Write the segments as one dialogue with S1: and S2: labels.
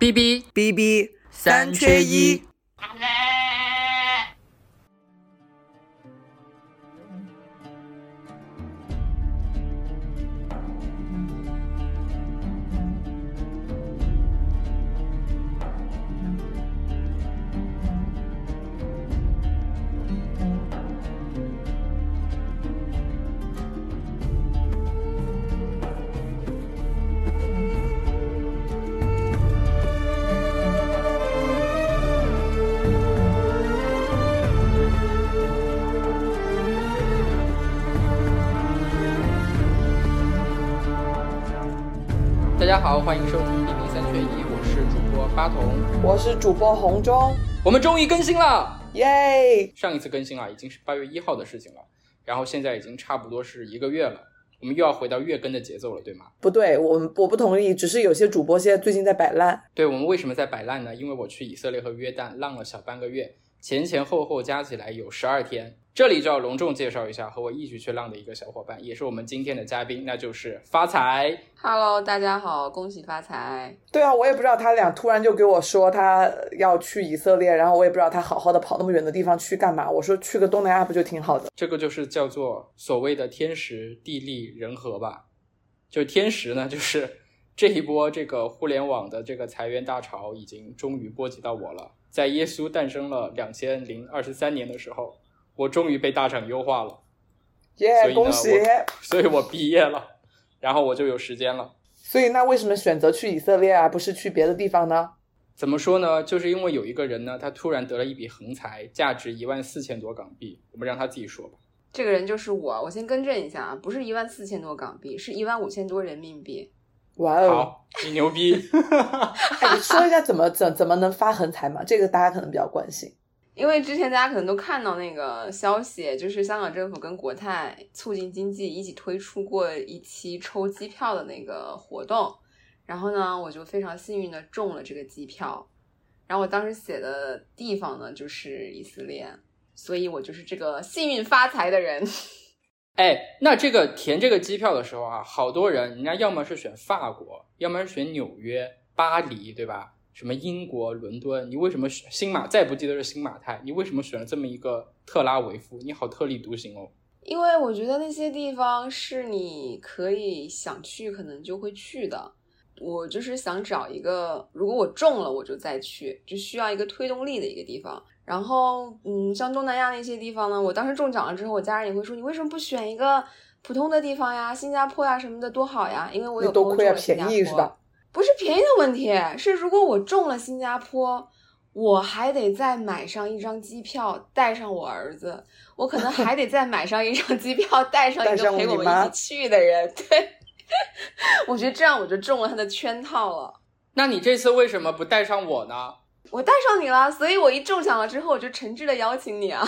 S1: B B
S2: B B
S1: 三缺一。我是主播
S2: 红中，
S1: 我们终于更新了，
S2: 耶！
S1: 上一次更新啊，已经是八月一号的事情了，然后现在已经差不多是一个月了，我们又要回到月更的节奏了，对吗？
S2: 不对，我们我不同意，只是有些主播现在最近在摆烂。
S1: 对我们为什么在摆烂呢？因为我去以色列和约旦浪了小半个月，前前后后加起来有十二天。这里就要隆重介绍一下和我一起去浪的一个小伙伴，也是我们今天的嘉宾，那就是发财。
S3: Hello，大家好，恭喜发财！
S2: 对啊，我也不知道他俩突然就给我说他要去以色列，然后我也不知道他好好的跑那么远的地方去干嘛。我说去个东南亚不就挺好的？
S1: 这个就是叫做所谓的天时地利人和吧。就天时呢，就是这一波这个互联网的这个裁员大潮已经终于波及到我了。在耶稣诞生了两千零二十三年的时候，我终于被大厂优化了，所
S2: 耶、恭喜！
S1: 所以我毕业了，然后我就有时间了。
S2: 所以那为什么选择去以色列而不是去别的地方呢？
S1: 怎么说呢？就是因为有一个人呢，他突然得了一笔横财，价值一万四千多港币。我们让他自己说吧。
S3: 这个人就是我，我先更正一下啊，不是一万四千多港币，是一万五千多人民币。
S2: 哇哦！
S1: 好，你牛逼。
S2: 哎，你说一下怎么怎怎么能发横财嘛？这个大家可能比较关心。
S3: 因为之前大家可能都看到那个消息，就是香港政府跟国泰促进经济一起推出过一期抽机票的那个活动，然后呢，我就非常幸运的中了这个机票，然后我当时写的地方呢就是以色列，所以我就是这个幸运发财的人。
S1: 哎，那这个填这个机票的时候啊，好多人人家要么是选法国，要么是选纽约、巴黎，对吧？什么英国伦敦，你为什么选新马？再不记得是新马泰，你为什么选了这么一个特拉维夫？你好特立独行哦。
S3: 因为我觉得那些地方是你可以想去，可能就会去的。我就是想找一个，如果我中了，我就再去，就需要一个推动力的一个地方。然后，嗯，像东南亚那些地方呢，我当时中奖了之后，我家人也会说，你为什么不选一个普通的地方呀，新加坡呀什么的多好呀？因为我有
S2: 那多亏啊，
S3: 朋友中了新加坡
S2: 便宜是吧？
S3: 不是便宜的问题，是如果我中了新加坡，我还得再买上一张机票，带上我儿子，我可能还得再买上一张机票，带上一个陪我们一起去的人。对，我觉得这样我就中了他的圈套了。
S1: 那你这次为什么不带上我呢？
S3: 我带上你了，所以我一中奖了之后，我就诚挚的邀请你啊。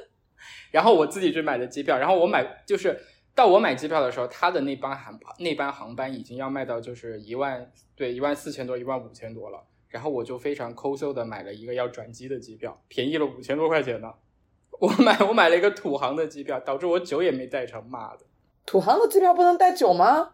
S1: 然后我自己去买的机票，然后我买就是到我买机票的时候，他的那班航那班航班已经要卖到就是一万对一万四千多一万五千多了，然后我就非常抠搜的买了一个要转机的机票，便宜了五千多块钱呢。我买我买了一个土航的机票，导致我酒也没带成，妈的！
S2: 土航的机票不能带酒吗？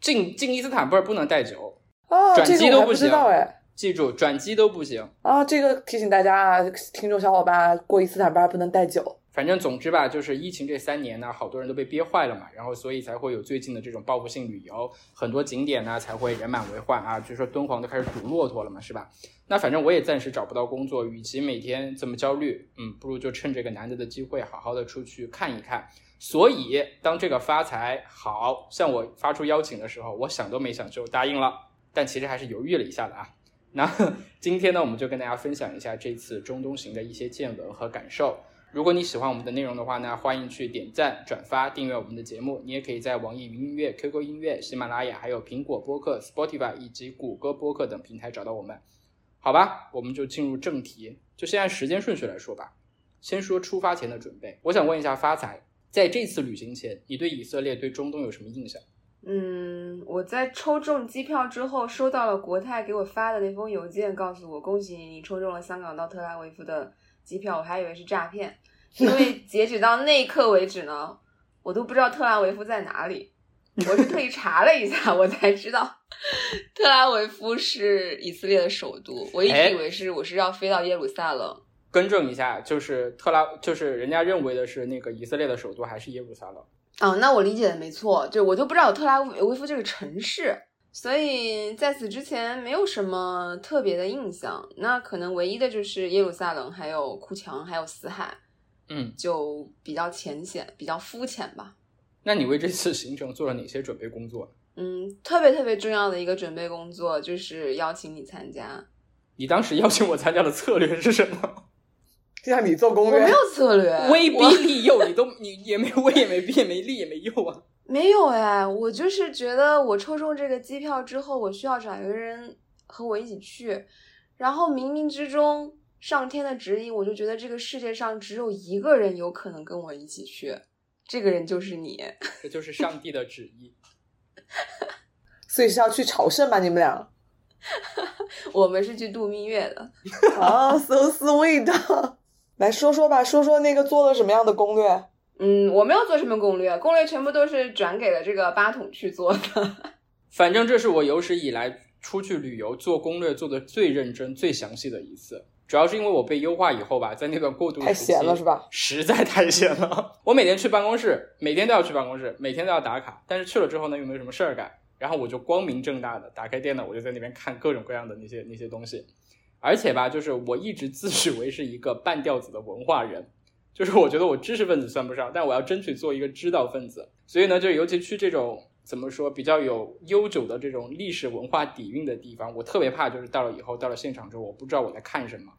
S1: 进进伊斯坦布尔不能带酒，
S2: 啊，
S1: 转机都不行
S2: 道哎。
S1: 记住转机都不行。
S2: 啊，这个提醒大家啊，听众小伙伴啊，过伊斯坦布尔不能带酒。
S1: 反正总之吧，就是疫情这三年呢，好多人都被憋坏了嘛，然后所以才会有最近的这种报复性旅游，很多景点呢才会人满为患啊。据说敦煌都开始堵骆驼了嘛，是吧？那反正我也暂时找不到工作，与其每天这么焦虑，嗯，不如就趁这个难得的机会，好好的出去看一看。所以当这个发财好向我发出邀请的时候，我想都没想就答应了，但其实还是犹豫了一下的啊。那 今天呢，我们就跟大家分享一下这次中东行的一些见闻和感受。如果你喜欢我们的内容的话呢，欢迎去点赞、转发、订阅我们的节目。你也可以在网易云音乐、QQ 音乐、喜马拉雅、还有苹果播客、Spotify 以及谷歌播客等平台找到我们。好吧，我们就进入正题。就先按时间顺序来说吧，先说出发前的准备。我想问一下发财，在这次旅行前，你对以色列、对中东有什么印象？
S3: 嗯，我在抽中机票之后，收到了国泰给我发的那封邮件，告诉我恭喜你，你抽中了香港到特拉维夫的机票。我还以为是诈骗，因为截止到那一刻为止呢，我都不知道特拉维夫在哪里。我是特意查了一下，我才知道特拉维夫是以色列的首都。我一直以为是我是要飞到耶路撒冷。
S1: 更正一下，就是特拉，就是人家认为的是那个以色列的首都还是耶路撒冷。
S3: 哦，那我理解的没错，就我都不知道有特拉维夫这个城市，所以在此之前没有什么特别的印象。那可能唯一的就是耶路撒冷，还有库墙，还有死海，
S1: 嗯，
S3: 就比较浅显，比较肤浅吧。
S1: 那你为这次行程做了哪些准备工作？
S3: 嗯，特别特别重要的一个准备工作就是邀请你参加。
S1: 你当时邀请我参加的策略是什么？
S2: 让你做攻略，
S3: 我没有策略，
S1: 威逼利诱，你都你也没威也没逼也没利也没诱啊。
S3: 没有哎，我就是觉得我抽中这个机票之后，我需要找一个人和我一起去，然后冥冥之中上天的指引，我就觉得这个世界上只有一个人有可能跟我一起去，这个人就是你，
S1: 这就是上帝的旨意。
S2: 所以是要去朝圣吗？你们俩？
S3: 我们是去度蜜月的。
S2: 啊，so sweet。来说说吧，说说那个做了什么样的攻略？
S3: 嗯，我没有做什么攻略，攻略全部都是转给了这个八筒去做的。
S1: 反正这是我有史以来出去旅游做攻略做的最认真、最详细的一次。主要是因为我被优化以后吧，在那段过渡
S2: 太闲了是吧？
S1: 实在太闲了。我每天去办公室，每天都要去办公室，每天都要打卡。但是去了之后呢，又没有什么事儿干，然后我就光明正大的打开电脑，我就在那边看各种各样的那些那些东西。而且吧，就是我一直自诩为是一个半吊子的文化人，就是我觉得我知识分子算不上，但我要争取做一个知道分子。所以呢，就尤其去这种怎么说比较有悠久的这种历史文化底蕴的地方，我特别怕就是到了以后到了现场之后，我不知道我在看什么。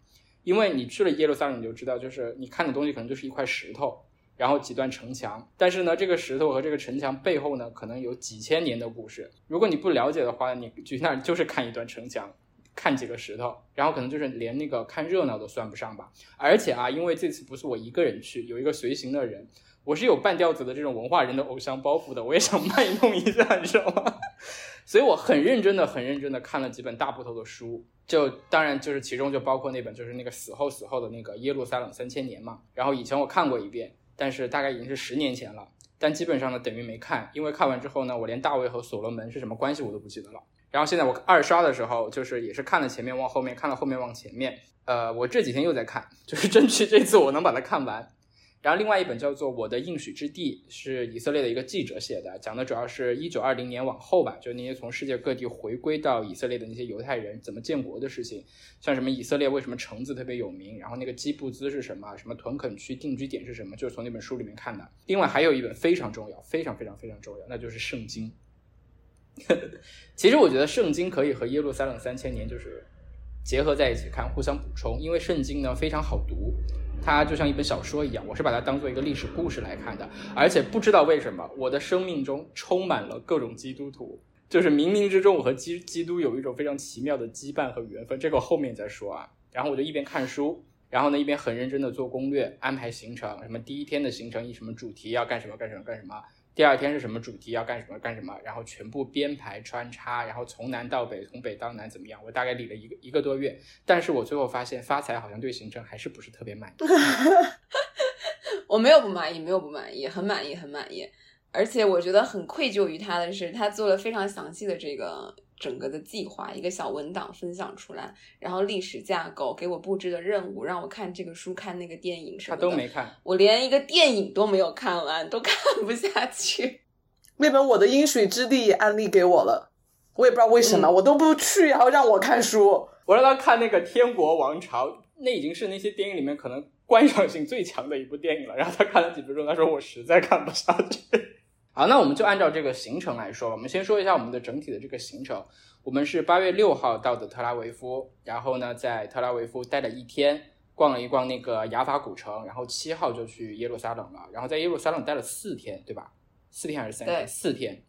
S1: 因为你去了耶路撒冷，你就知道，就是你看的东西可能就是一块石头，然后几段城墙。但是呢，这个石头和这个城墙背后呢，可能有几千年的故事。如果你不了解的话，你去那儿就是看一段城墙。看几个石头，然后可能就是连那个看热闹都算不上吧。而且啊，因为这次不是我一个人去，有一个随行的人，我是有半吊子的这种文化人的偶像包袱的，我也想 卖弄一下，你知道吗？所以我很认真的、很认真的看了几本大部头的书，就当然就是其中就包括那本就是那个死后死后的那个耶路撒冷三千年嘛。然后以前我看过一遍，但是大概已经是十年前了，但基本上呢等于没看，因为看完之后呢，我连大卫和所罗门是什么关系我都不记得了。然后现在我二刷的时候，就是也是看了前面往后面，看了后面往前面。呃，我这几天又在看，就是争取这次我能把它看完。然后另外一本叫做《我的应许之地》，是以色列的一个记者写的，讲的主要是一九二零年往后吧，就那些从世界各地回归到以色列的那些犹太人怎么建国的事情，像什么以色列为什么橙子特别有名，然后那个基布兹是什么，什么屯垦区定居点是什么，就是从那本书里面看的。另外还有一本非常重要，非常非常非常重要，那就是圣经。其实我觉得圣经可以和耶路撒冷三千年就是结合在一起看，互相补充。因为圣经呢非常好读，它就像一本小说一样，我是把它当做一个历史故事来看的。而且不知道为什么，我的生命中充满了各种基督徒，就是冥冥之中我和基基督有一种非常奇妙的羁绊和缘分。这个我后面再说啊。然后我就一边看书，然后呢一边很认真的做攻略，安排行程，什么第一天的行程以什么主题要干什么干什么干什么。第二天是什么主题要干什么干什么，然后全部编排穿插，然后从南到北，从北到南怎么样？我大概理了一个一个多月，但是我最后发现发财好像对行程还是不是特别满意。
S3: 我没有不满意，没有不满意，很满意，很满意。而且我觉得很愧疚于他的是，他做了非常详细的这个。整个的计划一个小文档分享出来，然后历史架构给我布置的任务，让我看这个书、看那个电影什么
S1: 的，他都没看，
S3: 我连一个电影都没有看完，都看不下去。
S2: 那本《我的阴水之地》安利给我了，我也不知道为什么，我都不去，然后让我看书。
S1: 我让他看那个《天国王朝》，那已经是那些电影里面可能观赏性最强的一部电影了。然后他看了几分钟，他说我实在看不下去。好，那我们就按照这个行程来说。我们先说一下我们的整体的这个行程。我们是八月六号到的特拉维夫，然后呢，在特拉维夫待了一天，逛了一逛那个雅法古城，然后七号就去耶路撒冷了。然后在耶路撒冷待了四天，对吧？四天还是三天？四天。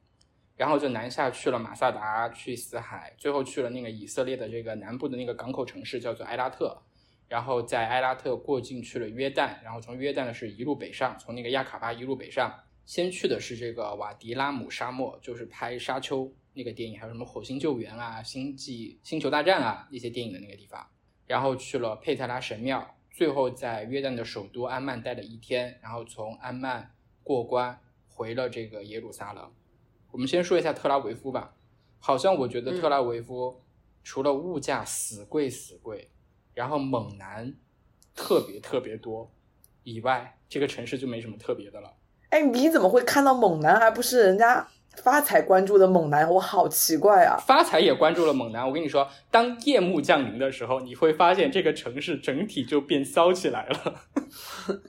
S1: 然后就南下去了马萨达，去死海，最后去了那个以色列的这个南部的那个港口城市，叫做埃拉特。然后在埃拉特过境去了约旦，然后从约旦呢是一路北上，从那个亚卡巴一路北上。先去的是这个瓦迪拉姆沙漠，就是拍《沙丘》那个电影，还有什么《火星救援》啊、《星际星球大战》啊那些电影的那个地方。然后去了佩特拉神庙，最后在约旦的首都安曼待了一天，然后从安曼过关回了这个耶路撒冷。我们先说一下特拉维夫吧。好像我觉得特拉维夫除了物价死贵死贵，然后猛男特别特别多以外，这个城市就没什么特别的了。
S2: 哎，你怎么会看到猛男，而不是人家发财关注的猛男？我好奇怪啊！
S1: 发财也关注了猛男。我跟你说，当夜幕降临的时候，你会发现这个城市整体就变骚起来了。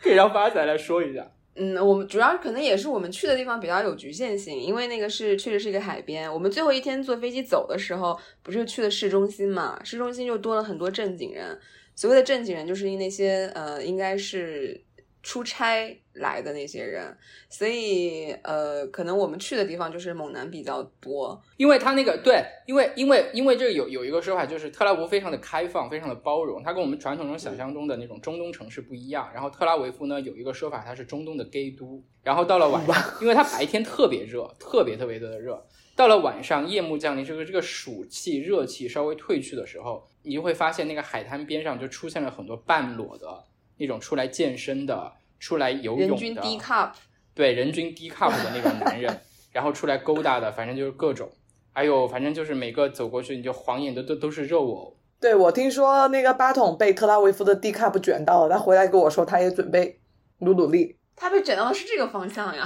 S1: 可以让发财来说一下。
S3: 嗯，我们主要可能也是我们去的地方比较有局限性，因为那个是确实是一个海边。我们最后一天坐飞机走的时候，不是去的市中心嘛？市中心就多了很多正经人。所谓的正经人，就是那些呃，应该是。出差来的那些人，所以呃，可能我们去的地方就是猛男比较多，
S1: 因为他那个对，因为因为因为这个有有一个说法，就是特拉维夫非常的开放，非常的包容，它跟我们传统中想象中的那种中东城市不一样。然后特拉维夫呢有一个说法，它是中东的 gay 都。然后到了晚上，因为它白天特别热，特别特别的热，到了晚上夜幕降临，这个这个暑气热气稍微退去的时候，你就会发现那个海滩边上就出现了很多半裸的。那种出来健身的、出来游泳的，
S3: 人均低 cup，
S1: 对，人均低 cup 的那种男人，然后出来勾搭的，反正就是各种，哎呦，反正就是每个走过去你就晃眼的都都是肉哦。
S2: 对，我听说那个巴统被特拉维夫的低 cup 卷到了，他回来跟我说他也准备努努力。
S3: 他被卷到的是这个方向呀？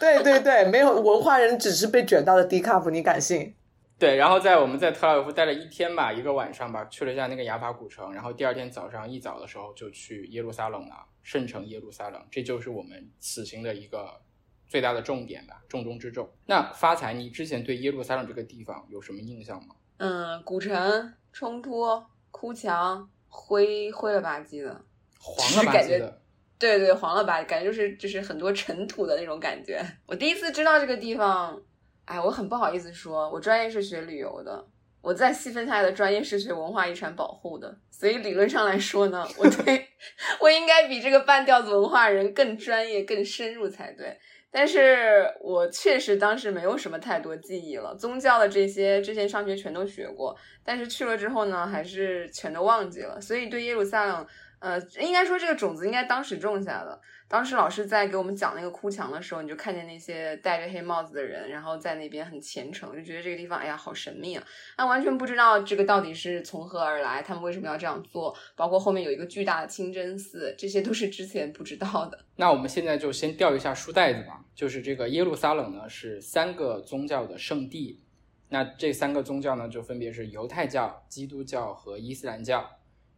S2: 对对对，没有文化人只是被卷到的低 cup，你敢信？
S1: 对，然后在我们在特拉维夫待了一天吧，一个晚上吧，去了一下那个雅法古城，然后第二天早上一早的时候就去耶路撒冷了，圣城耶路撒冷，这就是我们此行的一个最大的重点吧，重中之重。那发财，你之前对耶路撒冷这个地方有什么印象吗？
S3: 嗯，古城冲突、哭墙、灰灰了吧唧的，
S1: 黄了吧唧的，
S3: 对对，黄了吧，感觉就是就是很多尘土的那种感觉。我第一次知道这个地方。哎，我很不好意思说，我专业是学旅游的，我再细分下来的专业是学文化遗产保护的，所以理论上来说呢，我对 我应该比这个半吊子文化人更专业、更深入才对。但是我确实当时没有什么太多记忆了，宗教的这些之前上学全都学过，但是去了之后呢，还是全都忘记了。所以对耶路撒冷，呃，应该说这个种子应该当时种下的。当时老师在给我们讲那个哭墙的时候，你就看见那些戴着黑帽子的人，然后在那边很虔诚，就觉得这个地方，哎呀，好神秘啊！那完全不知道这个到底是从何而来，他们为什么要这样做，包括后面有一个巨大的清真寺，这些都是之前不知道的。
S1: 那我们现在就先调一下书袋子吧，就是这个耶路撒冷呢是三个宗教的圣地，那这三个宗教呢就分别是犹太教、基督教和伊斯兰教。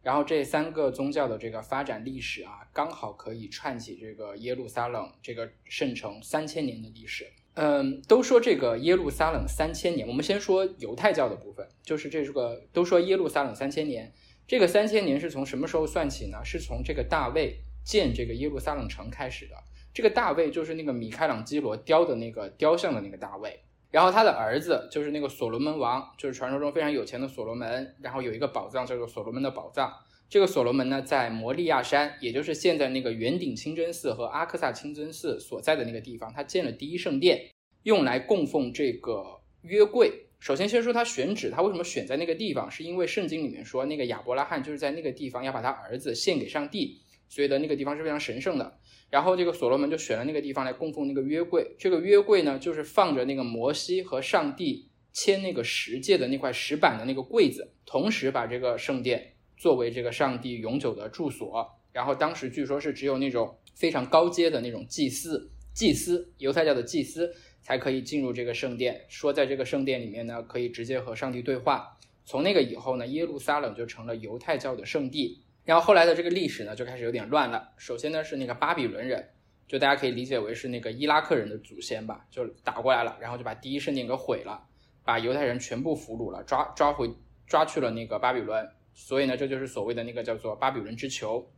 S1: 然后这三个宗教的这个发展历史啊，刚好可以串起这个耶路撒冷这个圣城三千年的历史。嗯，都说这个耶路撒冷三千年，我们先说犹太教的部分，就是这是个都说耶路撒冷三千年，这个三千年是从什么时候算起呢？是从这个大卫建这个耶路撒冷城开始的。这个大卫就是那个米开朗基罗雕的那个雕像的那个大卫。然后他的儿子就是那个所罗门王，就是传说中非常有钱的所罗门。然后有一个宝藏叫做所罗门的宝藏。这个所罗门呢，在摩利亚山，也就是现在那个圆顶清真寺和阿克萨清真寺所在的那个地方，他建了第一圣殿，用来供奉这个约柜。首先，先说他选址，他为什么选在那个地方？是因为圣经里面说，那个亚伯拉罕就是在那个地方要把他儿子献给上帝，所以的那个地方是非常神圣的。然后这个所罗门就选了那个地方来供奉那个约柜。这个约柜呢，就是放着那个摩西和上帝签那个十诫的那块石板的那个柜子，同时把这个圣殿作为这个上帝永久的住所。然后当时据说是只有那种非常高阶的那种祭司、祭司犹太教的祭司才可以进入这个圣殿，说在这个圣殿里面呢，可以直接和上帝对话。从那个以后呢，耶路撒冷就成了犹太教的圣地。然后后来的这个历史呢，就开始有点乱了。首先呢是那个巴比伦人，就大家可以理解为是那个伊拉克人的祖先吧，就打过来了，然后就把第一圣殿给毁了，把犹太人全部俘虏了，抓抓回抓去了那个巴比伦。所以呢，这就是所谓的那个叫做巴比伦之囚。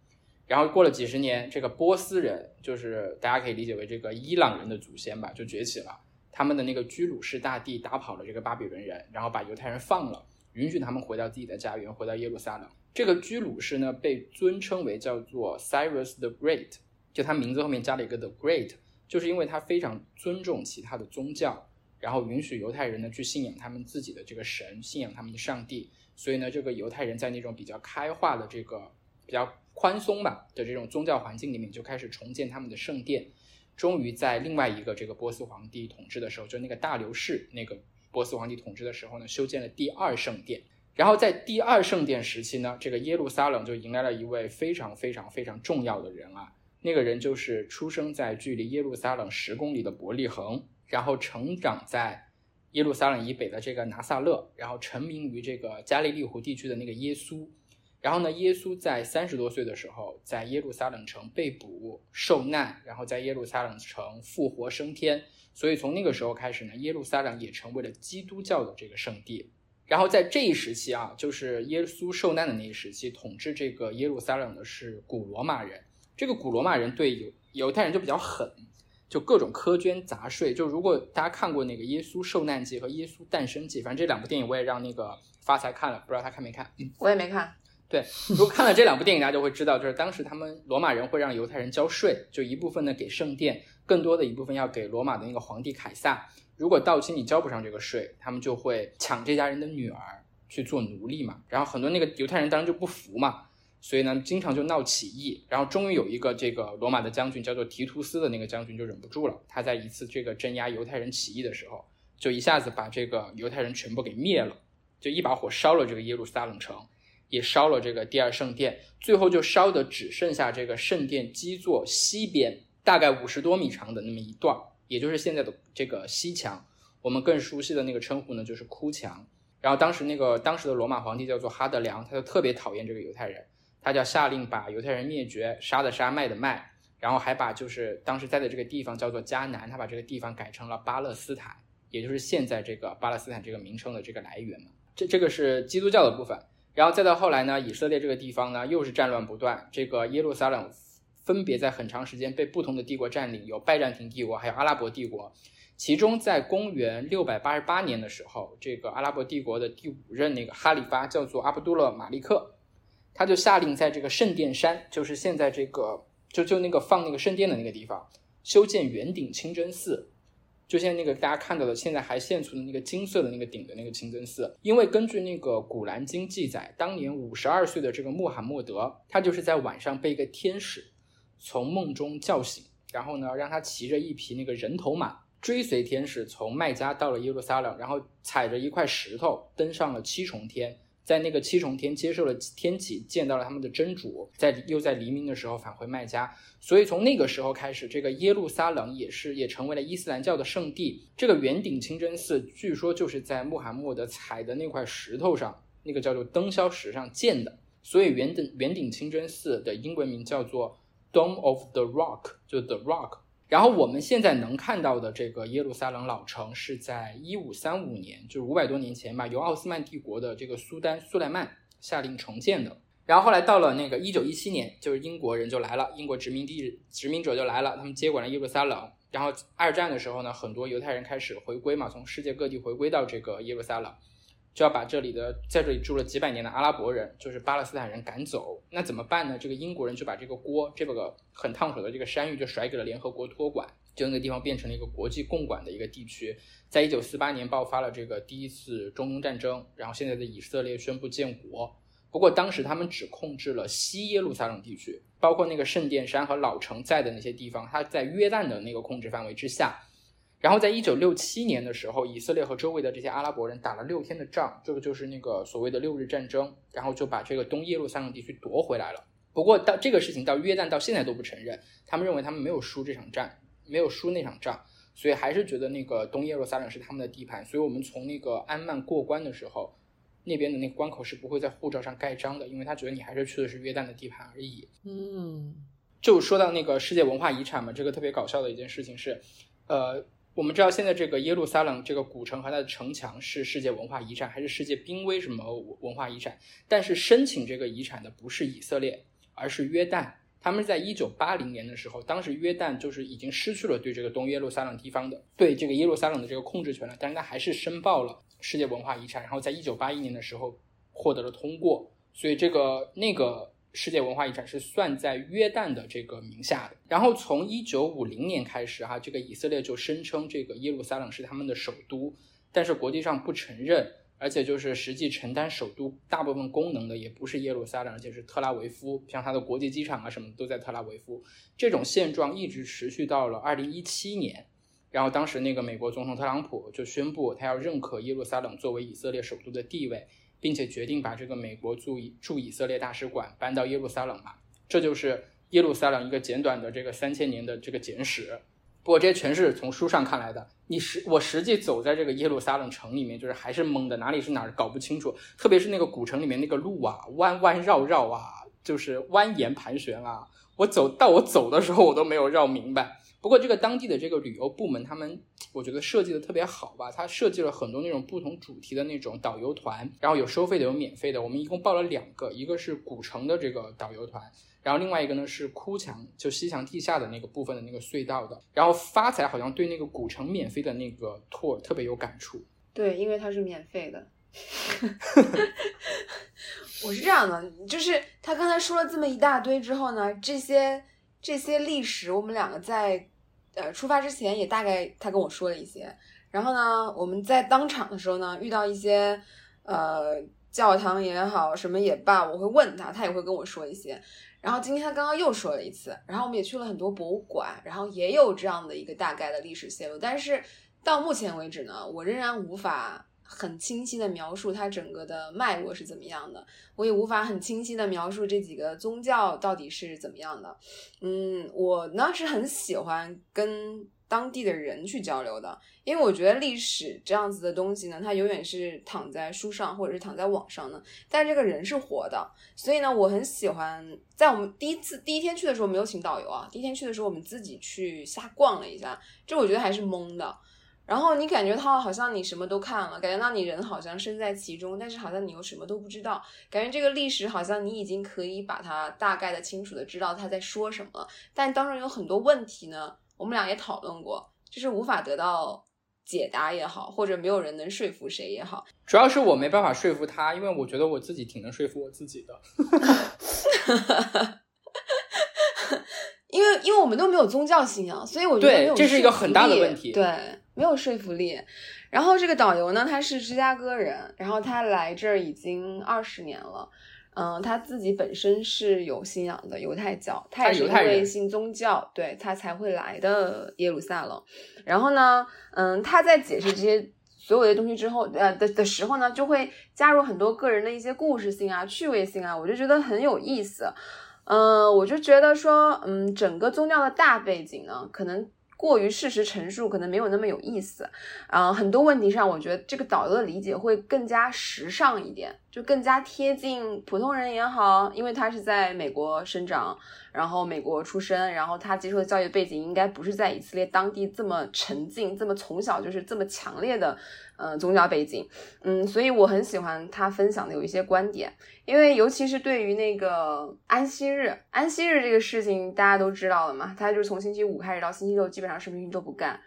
S1: 然后过了几十年，这个波斯人，就是大家可以理解为这个伊朗人的祖先吧，就崛起了。他们的那个居鲁士大帝打跑了这个巴比伦人，然后把犹太人放了，允许他们回到自己的家园，回到耶路撒冷。这个居鲁士呢，被尊称为叫做 Cyrus the Great，就他名字后面加了一个 the Great，就是因为他非常尊重其他的宗教，然后允许犹太人呢去信仰他们自己的这个神，信仰他们的上帝。所以呢，这个犹太人在那种比较开化的这个比较宽松吧的这种宗教环境里面，就开始重建他们的圣殿。终于在另外一个这个波斯皇帝统治的时候，就那个大流士那个波斯皇帝统治的时候呢，修建了第二圣殿。然后在第二圣殿时期呢，这个耶路撒冷就迎来了一位非常非常非常重要的人啊，那个人就是出生在距离耶路撒冷十公里的伯利恒，然后成长在耶路撒冷以北的这个拿撒勒，然后成名于这个加利利湖地区的那个耶稣。然后呢，耶稣在三十多岁的时候，在耶路撒冷城被捕受难，然后在耶路撒冷城复活升天。所以从那个时候开始呢，耶路撒冷也成为了基督教的这个圣地。然后在这一时期啊，就是耶稣受难的那一时期，统治这个耶路撒冷的是古罗马人。这个古罗马人对犹犹太人就比较狠，就各种苛捐杂税。就如果大家看过那个《耶稣受难记》和《耶稣诞生记》，反正这两部电影我也让那个发财看了，不知道他看没看？嗯，
S3: 我也没看。
S1: 对，如果看了这两部电影，大家就会知道，就是当时他们罗马人会让犹太人交税，就一部分呢给圣殿，更多的一部分要给罗马的那个皇帝凯撒。如果到期你交不上这个税，他们就会抢这家人的女儿去做奴隶嘛。然后很多那个犹太人当然就不服嘛，所以呢经常就闹起义。然后终于有一个这个罗马的将军叫做提图斯的那个将军就忍不住了，他在一次这个镇压犹太人起义的时候，就一下子把这个犹太人全部给灭了，就一把火烧了这个耶路撒冷城。也烧了这个第二圣殿，最后就烧的只剩下这个圣殿基座西边大概五十多米长的那么一段，也就是现在的这个西墙。我们更熟悉的那个称呼呢，就是哭墙。然后当时那个当时的罗马皇帝叫做哈德良，他就特别讨厌这个犹太人，他就下令把犹太人灭绝，杀的杀，卖的卖，然后还把就是当时在的这个地方叫做迦南，他把这个地方改成了巴勒斯坦，也就是现在这个巴勒斯坦这个名称的这个来源嘛。这这个是基督教的部分。然后再到后来呢，以色列这个地方呢，又是战乱不断。这个耶路撒冷分别在很长时间被不同的帝国占领，有拜占庭帝国，还有阿拉伯帝国。其中在公元六百八十八年的时候，这个阿拉伯帝国的第五任那个哈里发叫做阿卜杜勒马利克，他就下令在这个圣殿山，就是现在这个就就那个放那个圣殿的那个地方，修建圆顶清真寺。就像那个大家看到的，现在还现存的那个金色的那个顶的那个清真寺，因为根据那个《古兰经》记载，当年五十二岁的这个穆罕默德，他就是在晚上被一个天使从梦中叫醒，然后呢，让他骑着一匹那个人头马，追随天使从麦加到了耶路撒冷，然后踩着一块石头登上了七重天。在那个七重天接受了天启，见到了他们的真主，在又在黎明的时候返回麦加，所以从那个时候开始，这个耶路撒冷也是也成为了伊斯兰教的圣地。这个圆顶清真寺据说就是在穆罕默德踩的那块石头上，那个叫做灯霄石上建的，所以圆顶圆顶清真寺的英文名叫做 Dome of the Rock，就 The Rock。然后我们现在能看到的这个耶路撒冷老城是在一五三五年，就是五百多年前吧，由奥斯曼帝国的这个苏丹苏莱曼下令重建的。然后后来到了那个一九一七年，就是英国人就来了，英国殖民地殖民者就来了，他们接管了耶路撒冷。然后二战的时候呢，很多犹太人开始回归嘛，从世界各地回归到这个耶路撒冷。就要把这里的在这里住了几百年的阿拉伯人，就是巴勒斯坦人赶走，那怎么办呢？这个英国人就把这个锅，这个很烫手的这个山芋就甩给了联合国托管，就那个地方变成了一个国际共管的一个地区。在一九四八年爆发了这个第一次中东战争，然后现在的以色列宣布建国。不过当时他们只控制了西耶路撒冷地区，包括那个圣殿山和老城在的那些地方，它在约旦的那个控制范围之下。然后在一九六七年的时候，以色列和周围的这些阿拉伯人打了六天的仗，这个就是那个所谓的六日战争，然后就把这个东耶路撒冷地区夺回来了。不过到这个事情到约旦到现在都不承认，他们认为他们没有输这场战，没有输那场仗，所以还是觉得那个东耶路撒冷是他们的地盘。所以我们从那个安曼过关的时候，那边的那个关口是不会在护照上盖章的，因为他觉得你还是去的是约旦的地盘而已。
S2: 嗯，
S1: 就说到那个世界文化遗产嘛，这个特别搞笑的一件事情是，呃。我们知道现在这个耶路撒冷这个古城和它的城墙是世界文化遗产，还是世界濒危什么文化遗产？但是申请这个遗产的不是以色列，而是约旦。他们在一九八零年的时候，当时约旦就是已经失去了对这个东耶路撒冷地方的对这个耶路撒冷的这个控制权了，但是他还是申报了世界文化遗产，然后在一九八一年的时候获得了通过，所以这个那个。世界文化遗产是算在约旦的这个名下的。然后从一九五零年开始，哈，这个以色列就声称这个耶路撒冷是他们的首都，但是国际上不承认。而且就是实际承担首都大部分功能的也不是耶路撒冷，而且是特拉维夫，像它的国际机场啊什么都在特拉维夫。这种现状一直持续到了二零一七年，然后当时那个美国总统特朗普就宣布他要认可耶路撒冷作为以色列首都的地位，并且决定把这个美国驻以驻以色列大使馆搬到耶路撒冷嘛。这就是耶路撒冷一个简短的这个三千年的这个简史。不过这些全是从书上看来的，你实我实际走在这个耶路撒冷城里面，就是还是懵的，哪里是哪儿搞不清楚。特别是那个古城里面那个路啊，弯弯绕绕啊，就是蜿蜒盘旋啊。我走到我走的时候，我都没有绕明白。不过这个当地的这个旅游部门，他们我觉得设计的特别好吧，他设计了很多那种不同主题的那种导游团，然后有收费的，有免费的。我们一共报了两个，一个是古城的这个导游团。然后另外一个呢是哭墙，就西墙地下的那个部分的那个隧道的。然后发财好像对那个古城免费的那个 tour 特别有感触。
S3: 对，因为它是免费的。我是这样的，就是他刚才说了这么一大堆之后呢，这些这些历史，我们两个在呃出发之前也大概他跟我说了一些。然后呢，我们在当场的时候呢，遇到一些呃教堂也好，什么也罢，我会问他，他也会跟我说一些。然后今天他刚刚又说了一次，然后我们也去了很多博物馆，然后也有这样的一个大概的历史线路，但是到目前为止呢，我仍然无法很清晰的描述它整个的脉络是怎么样的，我也无法很清晰的描述这几个宗教到底是怎么样的。嗯，我呢是很喜欢跟。当地的人去交流的，因为我觉得历史这样子的东西呢，它永远是躺在书上或者是躺在网上的，但这个人是活的，所以呢，我很喜欢在我们第一次第一天去的时候没有请导游啊，第一天去的时候我们自己去瞎逛了一下，这我觉得还是懵的。然后你感觉他好像你什么都看了，感觉到你人好像身在其中，但是好像你又什么都不知道，感觉这个历史好像你已经可以把它大概的清楚的知道他在说什么，但当中有很多问题呢。我们俩也讨论过，就是无法得到解答也好，或者没有人能说服谁也好。
S1: 主要是我没办法说服他，因为我觉得我自己挺能说服我自己的。
S3: 因为因为我们都没有宗教信仰，所以我觉得
S1: 对这是一个很大的问题。
S3: 对，没有说服力。然后这个导游呢，他是芝加哥人，然后他来这儿已经二十年了。嗯，他自己本身是有信仰的犹太教，他也是因为信宗教，对他才会来的耶路撒冷。然后呢，嗯，他在解释这些所有的东西之后，呃的的时候呢，就会加入很多个人的一些故事性啊、趣味性啊，我就觉得很有意思。嗯，我就觉得说，嗯，整个宗教的大背景呢，可能。过于事实陈述可能没有那么有意思，啊，很多问题上，我觉得这个导游的理解会更加时尚一点，就更加贴近普通人也好，因为他是在美国生长，然后美国出生，然后他接受的教育背景应该不是在以色列当地这么沉浸，这么从小就是这么强烈的。呃，宗教背景，嗯，所以我很喜欢他分享的有一些观点，因为尤其是对于那个安息日，安息日这个事情大家都知道了嘛，他就是从星期五开始到星期六，基本上什么事情都不干。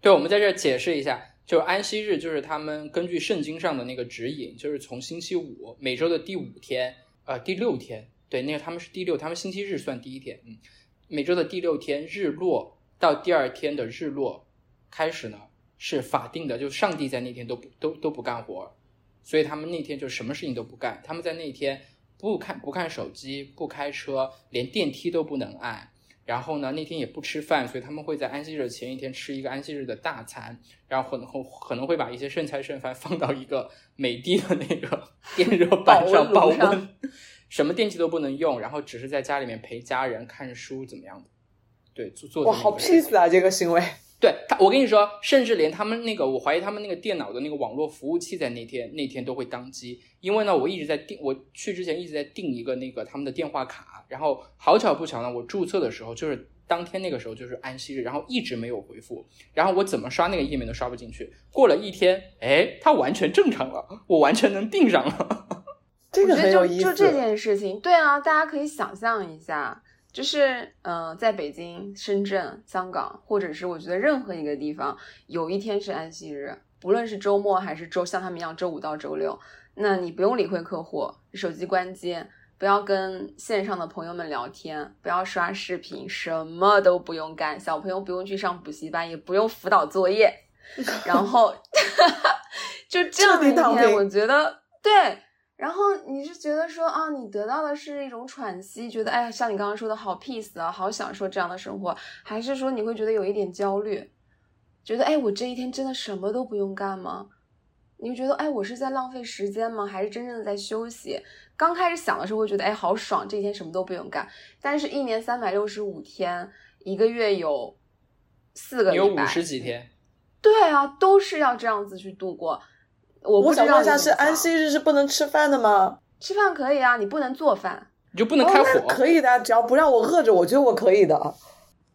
S1: 对，我们在这解释一下，就是安息日就是他们根据圣经上的那个指引，就是从星期五每周的第五天，呃，第六天，对，那个他们是第六，他们星期日算第一天，嗯，每周的第六天日落到第二天的日落开始呢。是法定的，就上帝在那天都不都都不干活，所以他们那天就什么事情都不干。他们在那天不看不看手机，不开车，连电梯都不能按。然后呢，那天也不吃饭，所以他们会在安息日前一天吃一个安息日的大餐，然后可能可能会把一些剩菜剩饭放到一个美的的那个电热板上保温，什么电器都不能用，然后只是在家里面陪家人看书怎么样的？对，做做
S2: 哇，好 peace 啊，这个行为。
S1: 对他，我跟你说，甚至连他们那个，我怀疑他们那个电脑的那个网络服务器在那天那天都会宕机，因为呢，我一直在订，我去之前一直在订一个那个他们的电话卡，然后好巧不巧呢，我注册的时候就是当天那个时候就是安息日，然后一直没有回复，然后我怎么刷那个页面都刷不进去，过了一天，哎，它完全正常了，我完全能订上了，
S2: 这个很有意
S3: 思。就这件事情，对啊，大家可以想象一下。就是，嗯，在北京、深圳、香港，或者是我觉得任何一个地方，有一天是安息日，不论是周末还是周，像他们一样周五到周六，那你不用理会客户，手机关机，不要跟线上的朋友们聊天，不要刷视频，什么都不用干，小朋友不用去上补习班，也不用辅导作业，然后 就这样的一天，我觉得对。然后你是觉得说啊，你得到的是一种喘息，觉得哎呀，像你刚刚说的好 peace 啊，好享受这样的生活，还是说你会觉得有一点焦虑，觉得哎，我这一天真的什么都不用干吗？你会觉得哎，我是在浪费时间吗？还是真正的在休息？刚开始想的时候会觉得哎，好爽，这一天什么都不用干。但是，一年三百六十五天，一个月有四个礼拜，
S1: 有五十几天，
S3: 对啊，都是要这样子去度过。我
S2: 想问一下，是安息日是不能吃饭的吗？
S3: 吃饭可以啊，你不能做饭，
S1: 你就不能开火？
S2: 可以的，只要不让我饿着，我觉得我可以的。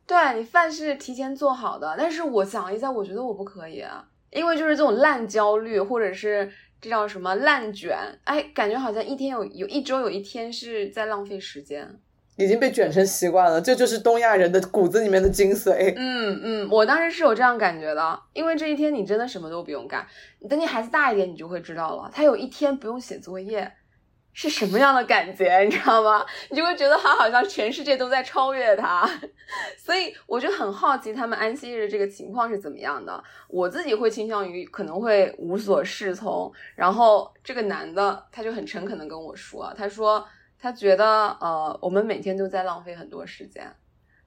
S3: 对你饭是提前做好的，但是我想了一下，我觉得我不可以啊，因为就是这种烂焦虑，或者是这叫什么烂卷，哎，感觉好像一天有有一周有一天是在浪费时间。
S2: 已经被卷成习惯了，这就是东亚人的骨子里面的精髓。
S3: 嗯嗯，我当时是有这样感觉的，因为这一天你真的什么都不用干。等你孩子大一点，你就会知道了，他有一天不用写作业是什么样的感觉，你知道吗？你就会觉得他好像全世界都在超越他。所以我就很好奇他们安息日这个情况是怎么样的。我自己会倾向于可能会无所适从。然后这个男的他就很诚恳的跟我说，他说。他觉得，呃，我们每天都在浪费很多时间。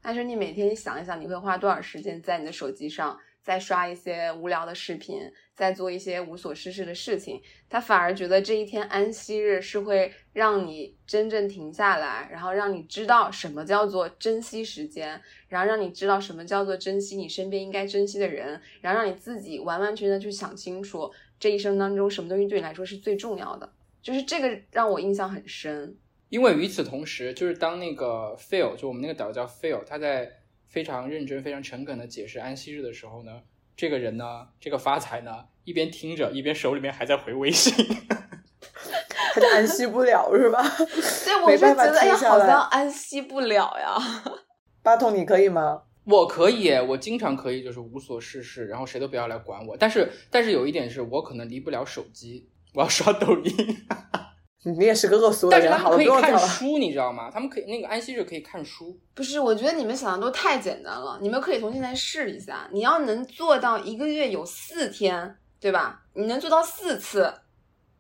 S3: 但是你每天想一想，你会花多少时间在你的手机上，在刷一些无聊的视频，在做一些无所事事的事情？他反而觉得这一天安息日是会让你真正停下来，然后让你知道什么叫做珍惜时间，然后让你知道什么叫做珍惜你身边应该珍惜的人，然后让你自己完完全全的去想清楚这一生当中什么东西对你来说是最重要的。就是这个让我印象很深。
S1: 因为与此同时，就是当那个 Phil，就我们那个导游叫 Phil，他在非常认真、非常诚恳的解释安息日的时候呢，这个人呢，这个发财呢，一边听着，一边手里面还在回微信，
S2: 他就安息不了是吧？
S3: 对，我就觉得哎呀，好像安息不了呀。
S2: 巴通，你可以吗？
S1: 我可以，我经常可以，就是无所事事，然后谁都不要来管我。但是，但是有一点是我可能离不了手机，我要刷抖音。
S2: 你也是个恶俗的人，好
S1: 了，可以看书，你知道吗？他们可以那个安息日可以看书。
S3: 不是，我觉得你们想的都太简单了。你们可以从现在试一下，你要能做到一个月有四天，对吧？你能做到四次，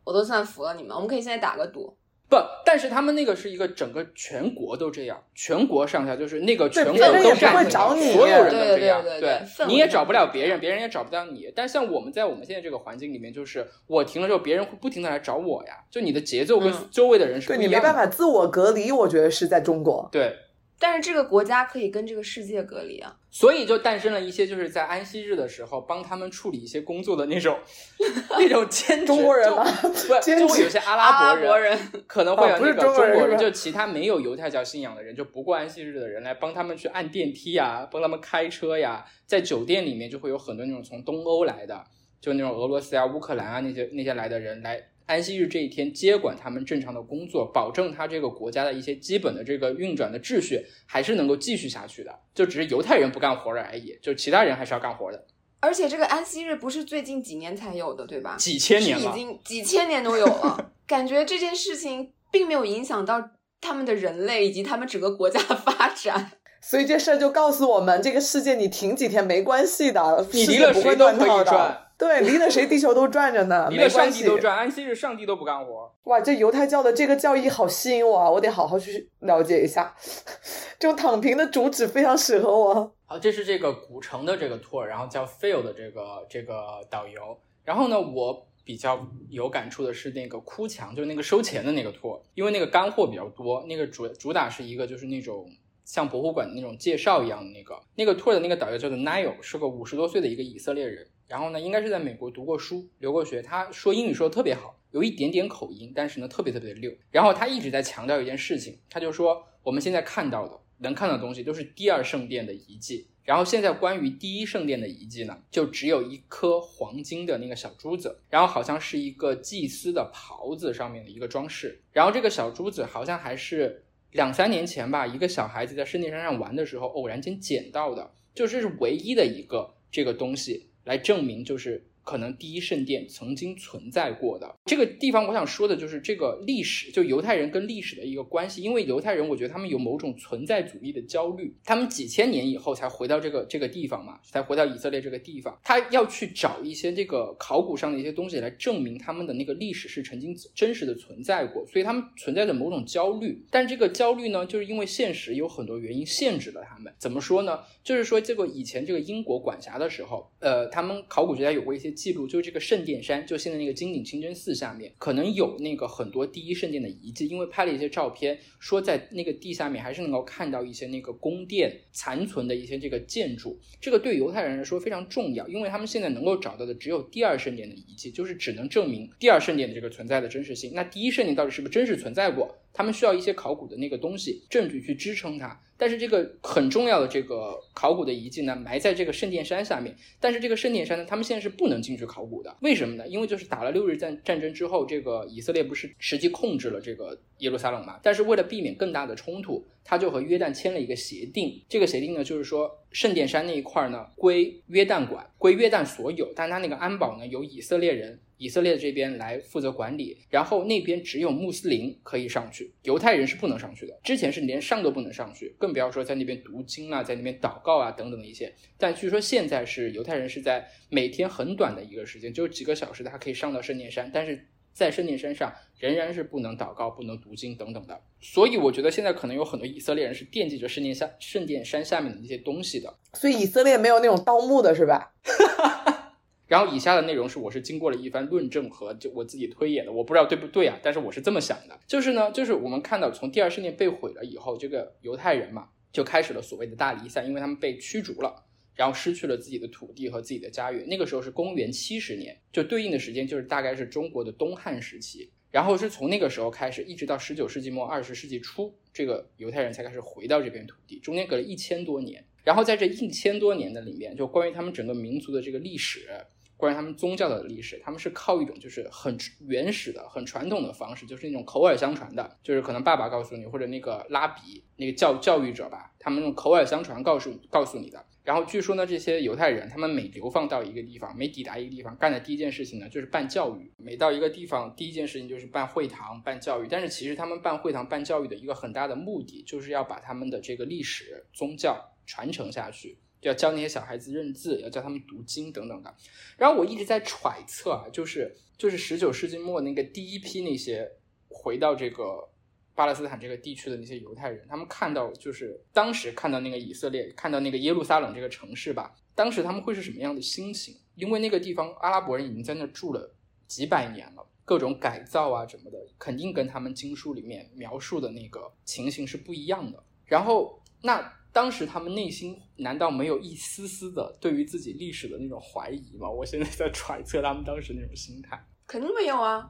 S3: 我都算服了你们。我们可以现在打个赌。
S1: 不，但是他们那个是一个整个全国都这样，全国上下就是那个全国都
S2: 会找你，
S1: 所有人都这样，
S3: 对，
S1: 你也找不了别人，别人也找不到你。但像我们在我们现在这个环境里面，就是我停了之后，别人会不停的来找我呀。就你的节奏跟周围的人是
S2: 对你没办法自我隔离，我觉得是在中国。
S1: 对。
S3: 但是这个国家可以跟这个世界隔离啊，
S1: 所以就诞生了一些就是在安息日的时候帮他们处理一些工作的那种 那种兼职
S2: 中国人吗？
S1: 不，就会有些阿拉
S3: 伯人
S1: 可能会有那个中
S2: 国
S1: 人，就其他没有犹太教信仰的人，就不过安息日的人来帮他们去按电梯呀，帮他们开车呀，在酒店里面就会有很多那种从东欧来的，就那种俄罗斯啊、乌克兰啊那些那些来的人来。安息日这一天接管他们正常的工作，保证他这个国家的一些基本的这个运转的秩序还是能够继续下去的。就只是犹太人不干活了而已，就其他人还是要干活的。
S3: 而且这个安息日不是最近几年才有的，对吧？
S1: 几千年
S3: 了，已经几千年都有了。感觉这件事情并没有影响到他们的人类以及他们整个国家的发展。
S2: 所以这事儿就告诉我们，这个世界你停几天没关系的，
S1: 你离了谁都可以
S2: 转。对，离了谁地球都转着呢，
S1: 离了上帝都转。安息日上帝都不干活。
S2: 哇，这犹太教的这个教义好吸引我啊！我得好好去了解一下。这种躺平的主旨非常适合我。
S1: 好，这是这个古城的这个 tour，然后叫 Phil 的这个这个导游。然后呢，我比较有感触的是那个哭墙，就是那个收钱的那个 tour，因为那个干货比较多。那个主主打是一个就是那种像博物馆的那种介绍一样的那个那个 tour 的那个导游叫做 Nile，是个五十多岁的一个以色列人。然后呢，应该是在美国读过书、留过学。他说英语说的特别好，有一点点口音，但是呢，特别特别的溜。然后他一直在强调一件事情，他就说我们现在看到的、能看到的东西都是第二圣殿的遗迹。然后现在关于第一圣殿的遗迹呢，就只有一颗黄金的那个小珠子，然后好像是一个祭司的袍子上面的一个装饰。然后这个小珠子好像还是两三年前吧，一个小孩子在圣殿山上玩的时候偶然间捡到的，就这是唯一的一个这个东西。来证明，就是可能第一圣殿曾经存在过的这个地方。我想说的就是这个历史，就犹太人跟历史的一个关系。因为犹太人，我觉得他们有某种存在主义的焦虑，他们几千年以后才回到这个这个地方嘛，才回到以色列这个地方，他要去找一些这个考古上的一些东西来证明他们的那个历史是曾经真实的存在过，所以他们存在着某种焦虑。但这个焦虑呢，就是因为现实有很多原因限制了他们。怎么说呢？就是说这个以前这个英国管辖的时候，呃，他们考古学家有过一些记录，就是这个圣殿山，就现在那个金顶清真寺下面，可能有那个很多第一圣殿的遗迹，因为拍了一些照片，说在那个地下面还是能够看到一些那个宫殿残存的一些这个建筑。这个对犹太人来说非常重要，因为他们现在能够找到的只有第二圣殿的遗迹，就是只能证明第二圣殿的这个存在的真实性。那第一圣殿到底是不是真实存在过？他们需要一些考古的那个东西证据去支撑它。但是这个很重要的这个考古的遗迹呢，埋在这个圣殿山下面。但是这个圣殿山呢，他们现在是不能进去考古的。为什么呢？因为就是打了六日战战争之后，这个以色列不是实际控制了这个耶路撒冷嘛？但是为了避免更大的冲突，他就和约旦签了一个协定。这个协定呢，就是说圣殿山那一块呢归约旦管，归约旦所有，但他那个安保呢由以色列人。以色列这边来负责管理，然后那边只有穆斯林可以上去，犹太人是不能上去的。之前是连上都不能上去，更不要说在那边读经啊，在那边祷告啊等等一些。但据说现在是犹太人是在每天很短的一个时间，就几个小时，他可以上到圣殿山，但是在圣殿山上仍然是不能祷告、不能读经等等的。所以我觉得现在可能有很多以色列人是惦记着圣殿下、圣殿山下面的那些东西的。
S2: 所以以色列没有那种盗墓的是吧？
S1: 然后以下的内容是我是经过了一番论证和就我自己推演的，我不知道对不对啊，但是我是这么想的，就是呢，就是我们看到从第二圣殿被毁了以后，这个犹太人嘛就开始了所谓的大离散，因为他们被驱逐了，然后失去了自己的土地和自己的家园。那个时候是公元七十年，就对应的时间就是大概是中国的东汉时期。然后是从那个时候开始，一直到十九世纪末二十世纪初，这个犹太人才开始回到这片土地，中间隔了一千多年。然后在这一千多年的里面，就关于他们整个民族的这个历史。关于他们宗教的历史，他们是靠一种就是很原始的、很传统的方式，就是那种口耳相传的，就是可能爸爸告诉你，或者那个拉比那个教教育者吧，他们用口耳相传告诉告诉你的。然后据说呢，这些犹太人他们每流放到一个地方，每抵达一个地方，干的第一件事情呢就是办教育。每到一个地方，第一件事情就是办会堂、办教育。但是其实他们办会堂、办教育的一个很大的目的，就是要把他们的这个历史、宗教传承下去。要教那些小孩子认字，要教他们读经等等的。然后我一直在揣测啊，就是就是十九世纪末那个第一批那些回到这个巴勒斯坦这个地区的那些犹太人，他们看到就是当时看到那个以色列，看到那个耶路撒冷这个城市吧，当时他们会是什么样的心情？因为那个地方阿拉伯人已经在那住了几百年了，各种改造啊什么的，肯定跟他们经书里面描述的那个情形是不一样的。然后那。当时他们内心难道没有一丝丝的对于自己历史的那种怀疑吗？我现在在揣测他们当时那种心态，
S3: 肯定没有啊，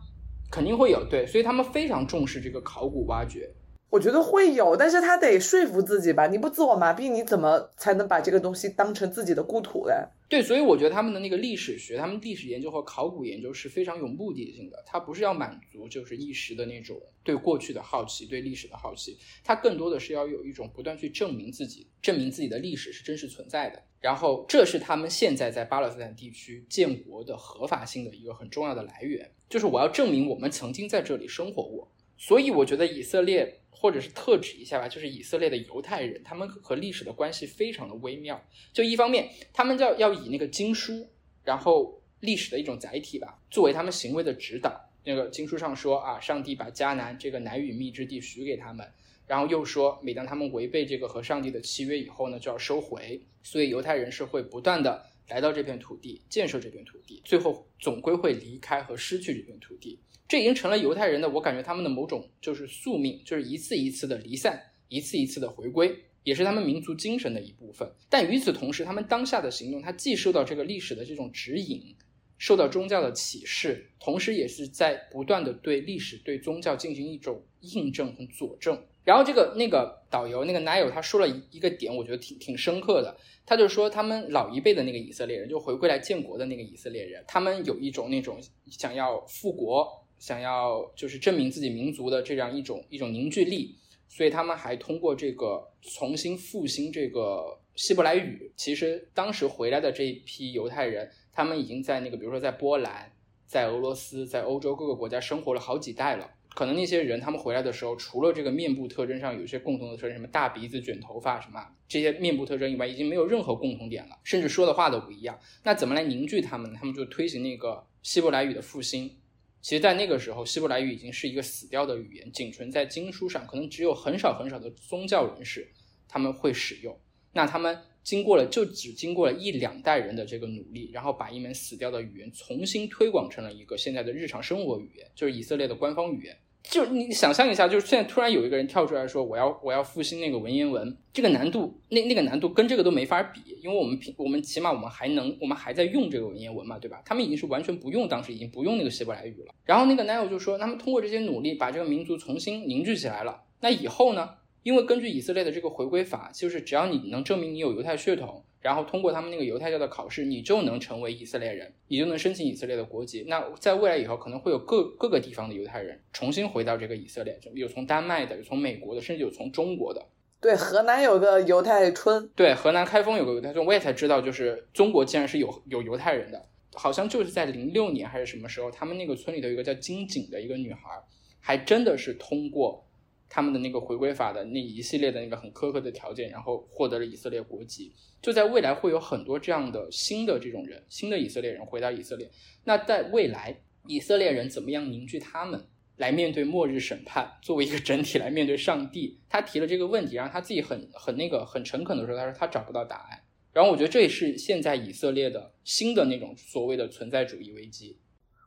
S1: 肯定会有，对，所以他们非常重视这个考古挖掘。
S2: 我觉得会有，但是他得说服自己吧，你不自我麻痹，你怎么才能把这个东西当成自己的故土嘞？
S1: 对，所以我觉得他们的那个历史学，他们历史研究和考古研究是非常有目的性的。他不是要满足就是一时的那种对过去的好奇、对历史的好奇，他更多的是要有一种不断去证明自己、证明自己的历史是真实存在的。然后，这是他们现在在巴勒斯坦地区建国的合法性的一个很重要的来源，就是我要证明我们曾经在这里生活过。所以，我觉得以色列。或者是特指一下吧，就是以色列的犹太人，他们和历史的关系非常的微妙。就一方面，他们要要以那个经书，然后历史的一种载体吧，作为他们行为的指导。那个经书上说啊，上帝把迦南这个奶与蜜之地许给他们，然后又说，每当他们违背这个和上帝的契约以后呢，就要收回。所以犹太人是会不断的来到这片土地，建设这片土地，最后总归会离开和失去这片土地。这已经成了犹太人的，我感觉他们的某种就是宿命，就是一次一次的离散，一次一次的回归，也是他们民族精神的一部分。但与此同时，他们当下的行动，他既受到这个历史的这种指引，受到宗教的启示，同时也是在不断的对历史、对宗教进行一种印证和佐证。然后这个那个导游那个 Nile 他说了一一个点，我觉得挺挺深刻的。他就说，他们老一辈的那个以色列人，就回归来建国的那个以色列人，他们有一种那种想要复国。想要就是证明自己民族的这样一种一种凝聚力，所以他们还通过这个重新复兴这个希伯来语。其实当时回来的这一批犹太人。他们已经在那个，比如说在波兰、在俄罗斯、在欧洲各个国家生活了好几代了。可能那些人他们回来的时候，除了这个面部特征上有一些共同的特征，什么大鼻子、卷头发什么这些面部特征以外，已经没有任何共同点了，甚至说的话都不一样。那怎么来凝聚他们呢？他们就推行那个希伯来语的复兴。其实，在那个时候，希伯来语已经是一个死掉的语言，仅存在经书上，可能只有很少很少的宗教人士他们会使用。那他们。经过了就只经过了一两代人的这个努力，然后把一门死掉的语言重新推广成了一个现在的日常生活语言，就是以色列的官方语言。就你想象一下，就是现在突然有一个人跳出来说我要我要复兴那个文言文，这个难度那那个难度跟这个都没法比，因为我们平我们起码我们还能我们还在用这个文言文嘛，对吧？他们已经是完全不用，当时已经不用那个希伯来语了。然后那个 n i l 就说，他们通过这些努力把这个民族重新凝聚起来了。那以后呢？因为根据以色列的这个回归法，就是只要你能证明你有犹太血统，然后通过他们那个犹太教的考试，你就能成为以色列人，你就能申请以色列的国籍。那在未来以后，可能会有各各个地方的犹太人重新回到这个以色列，有从丹麦的，有从美国的，甚至有从中国的。
S2: 对，河南有个犹太村。
S1: 对，河南开封有个犹太村，我也才知道，就是中国竟然是有有犹太人的，好像就是在零六年还是什么时候，他们那个村里头有一个叫金井的一个女孩，还真的是通过。他们的那个回归法的那一系列的那个很苛刻的条件，然后获得了以色列国籍。就在未来会有很多这样的新的这种人，新的以色列人回到以色列。那在未来，以色列人怎么样凝聚他们来面对末日审判，作为一个整体来面对上帝？他提了这个问题，然后他自己很很那个很诚恳的说，他说他找不到答案。然后我觉得这也是现在以色列的新的那种所谓的存在主义危机。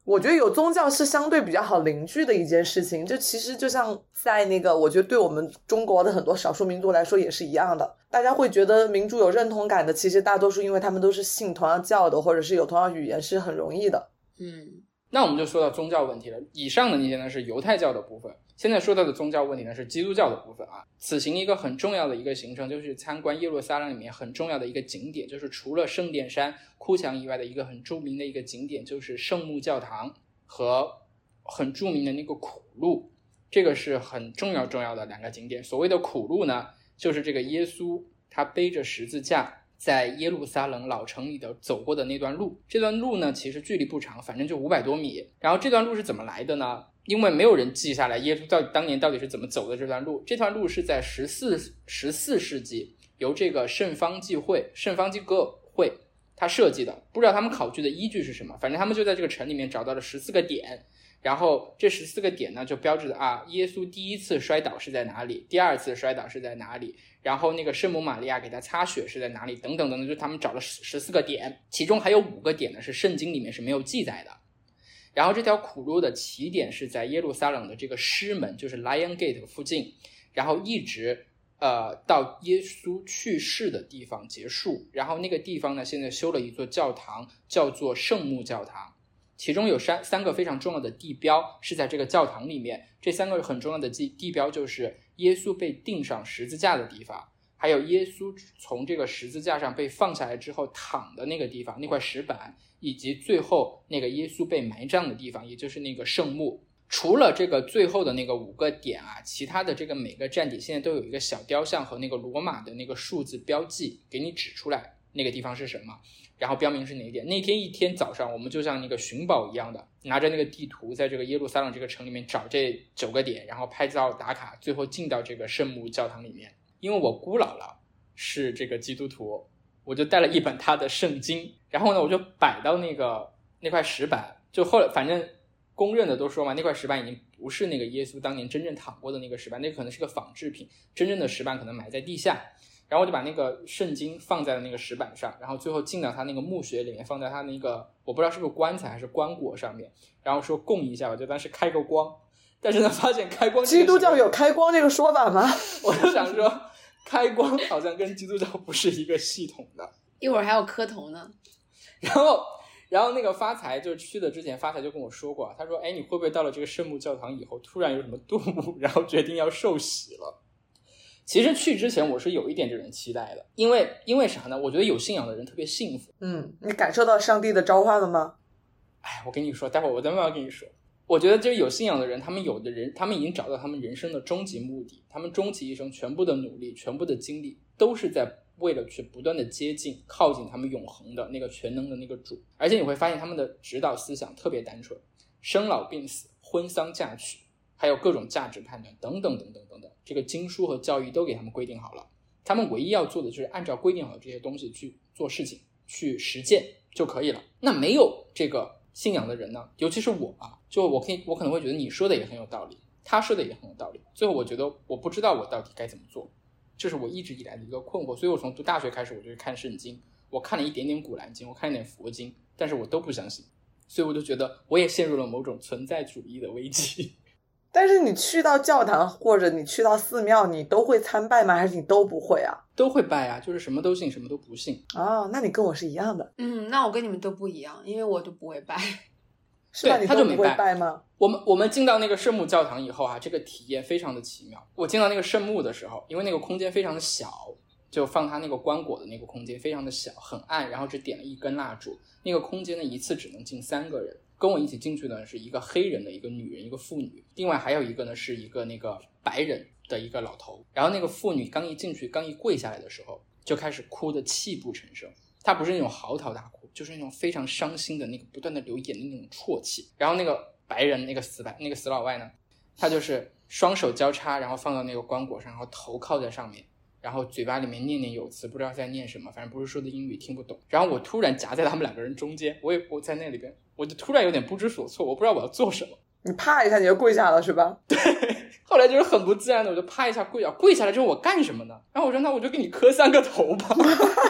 S2: 我觉得有宗教是相对比较好凝聚的一件事情，就其实就像在那个，我觉得对我们中国的很多少数民族来说也是一样的。大家会觉得民族有认同感的，其实大多数因为他们都是信同样教的，或者是有同样语言，是很容易的。
S3: 嗯，
S1: 那我们就说到宗教问题了。以上的那些呢是犹太教的部分。现在说到的宗教问题呢，是基督教的部分啊。此行一个很重要的一个行程，就是参观耶路撒冷里面很重要的一个景点，就是除了圣殿山、哭墙以外的一个很著名的一个景点，就是圣母教堂和很著名的那个苦路。这个是很重要重要的两个景点。所谓的苦路呢，就是这个耶稣他背着十字架在耶路撒冷老城里的走过的那段路。这段路呢，其实距离不长，反正就五百多米。然后这段路是怎么来的呢？因为没有人记下来耶稣到当年到底是怎么走的这段路。这段路是在十四十四世纪由这个圣方济会圣方济各会他设计的。不知道他们考据的依据是什么，反正他们就在这个城里面找到了十四个点，然后这十四个点呢就标志着啊，耶稣第一次摔倒是在哪里，第二次摔倒是在哪里，然后那个圣母玛利亚给他擦血是在哪里，等等等等，就他们找了十十四个点，其中还有五个点呢是圣经里面是没有记载的。然后这条苦路的起点是在耶路撒冷的这个狮门，就是 Lion Gate 附近，然后一直呃到耶稣去世的地方结束。然后那个地方呢，现在修了一座教堂，叫做圣母教堂。其中有三三个非常重要的地标是在这个教堂里面。这三个很重要的地地标就是耶稣被钉上十字架的地方，还有耶稣从这个十字架上被放下来之后躺的那个地方，那块石板。以及最后那个耶稣被埋葬的地方，也就是那个圣墓。除了这个最后的那个五个点啊，其他的这个每个站点现在都有一个小雕像和那个罗马的那个数字标记，给你指出来那个地方是什么，然后标明是哪一点。那天一天早上，我们就像那个寻宝一样的，拿着那个地图，在这个耶路撒冷这个城里面找这九个点，然后拍照打卡，最后进到这个圣母教堂里面。因为我姑姥姥是这个基督徒。我就带了一本她的圣经，然后呢，我就摆到那个那块石板，就后来反正公认的都说嘛，那块石板已经不是那个耶稣当年真正躺过的那个石板，那可能是个仿制品，真正的石板可能埋在地下。然后我就把那个圣经放在了那个石板上，然后最后进到他那个墓穴里面，放在他那个我不知道是不是棺材还是棺椁上面，然后说供一下吧，就当时开个光。但是呢，发现开光，
S2: 基督教有开光这个说法吗？
S1: 我就想说。开光好像跟基督教不是一个系统的，
S3: 一会儿还有磕头呢。
S1: 然后，然后那个发财就是去的之前，发财就跟我说过，他说：“哎，你会不会到了这个圣母教堂以后，突然有什么顿悟，然后决定要受洗了？”其实去之前我是有一点这种期待的，因为因为啥呢？我觉得有信仰的人特别幸福。
S2: 嗯，你感受到上帝的召唤了吗？
S1: 哎，我跟你说，待会儿我再慢慢跟你说。我觉得就是有信仰的人，他们有的人，他们已经找到他们人生的终极目的，他们终其一生全部的努力、全部的精力，都是在为了去不断的接近、靠近他们永恒的那个全能的那个主。而且你会发现他们的指导思想特别单纯，生老病死、婚丧嫁娶，还有各种价值判断等等等等等等，这个经书和教义都给他们规定好了。他们唯一要做的就是按照规定好的这些东西去做事情、去实践就可以了。那没有这个信仰的人呢？尤其是我啊，就我可以，我可能会觉得你说的也很有道理，他说的也很有道理。最后我觉得我不知道我到底该怎么做，这是我一直以来的一个困惑。所以我从读大学开始，我就看圣经，我看了一点点古兰经，我看了点佛经，但是我都不相信。所以我就觉得我也陷入了某种存在主义的危机。
S2: 但是你去到教堂或者你去到寺庙，你都会参拜吗？还是你都不会啊？
S1: 都会拜啊，就是什么都信，什么都不信。
S2: 哦，那你跟我是一样的，
S3: 嗯，那我跟你们都不一样，因为我就不会拜。
S2: 是吧？
S1: 对
S2: 你都不会
S1: 他就没拜
S2: 拜吗？
S1: 我们我们进到那个圣母教堂以后啊，这个体验非常的奇妙。我进到那个圣墓的时候，因为那个空间非常的小，就放他那个棺椁的那个空间非常的小，很暗，然后只点了一根蜡烛。那个空间呢，一次只能进三个人。跟我一起进去的是一个黑人的一个女人，一个妇女，另外还有一个呢是一个那个白人的一个老头。然后那个妇女刚一进去，刚一跪下来的时候，就开始哭得泣不成声。她不是那种嚎啕大哭，就是那种非常伤心的那个不断的流眼泪那种啜泣。然后那个白人那个死白那个死老外呢，他就是双手交叉，然后放到那个棺椁上，然后头靠在上面，然后嘴巴里面念念有词，不知道在念什么，反正不是说的英语，听不懂。然后我突然夹在他们两个人中间，我也我在那里边，我就突然有点不知所措，我不知道我要做什么。
S2: 你啪一下你就跪下了是吧？
S1: 对 后来就是很不自然的，我就啪一下跪下，跪下来之后我干什么呢？然后我说那我就给你磕三个头吧，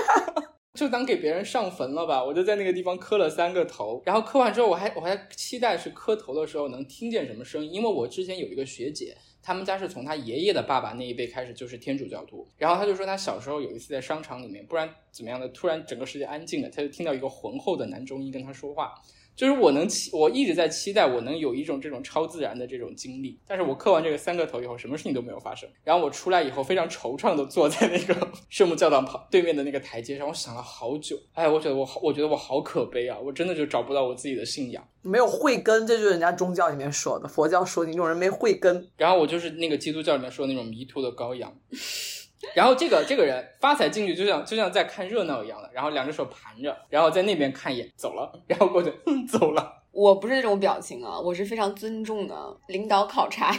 S1: 就当给别人上坟了吧。我就在那个地方磕了三个头，然后磕完之后我还我还期待是磕头的时候能听见什么声音，因为我之前有一个学姐。他们家是从他爷爷的爸爸那一辈开始就是天主教徒，然后他就说他小时候有一次在商场里面，不然怎么样的，突然整个世界安静了，他就听到一个浑厚的男中音跟他说话，就是我能期，我一直在期待我能有一种这种超自然的这种经历，但是我磕完这个三个头以后，什么事情都没有发生。然后我出来以后非常惆怅的坐在那个 圣母教堂旁对面的那个台阶上，我想了好久，哎，我觉得我好，我觉得我好可悲啊，我真的就找不到我自己的信仰。
S2: 没有慧根，这就是人家宗教里面说的，佛教说你这种人没慧根。
S1: 然后我就是那个基督教里面说的那种迷途的羔羊。然后这个这个人发财进去就像就像在看热闹一样的，然后两只手盘着，然后在那边看一眼走了，然后过去走了。
S3: 我不是这种表情啊，我是非常尊重的领导考察。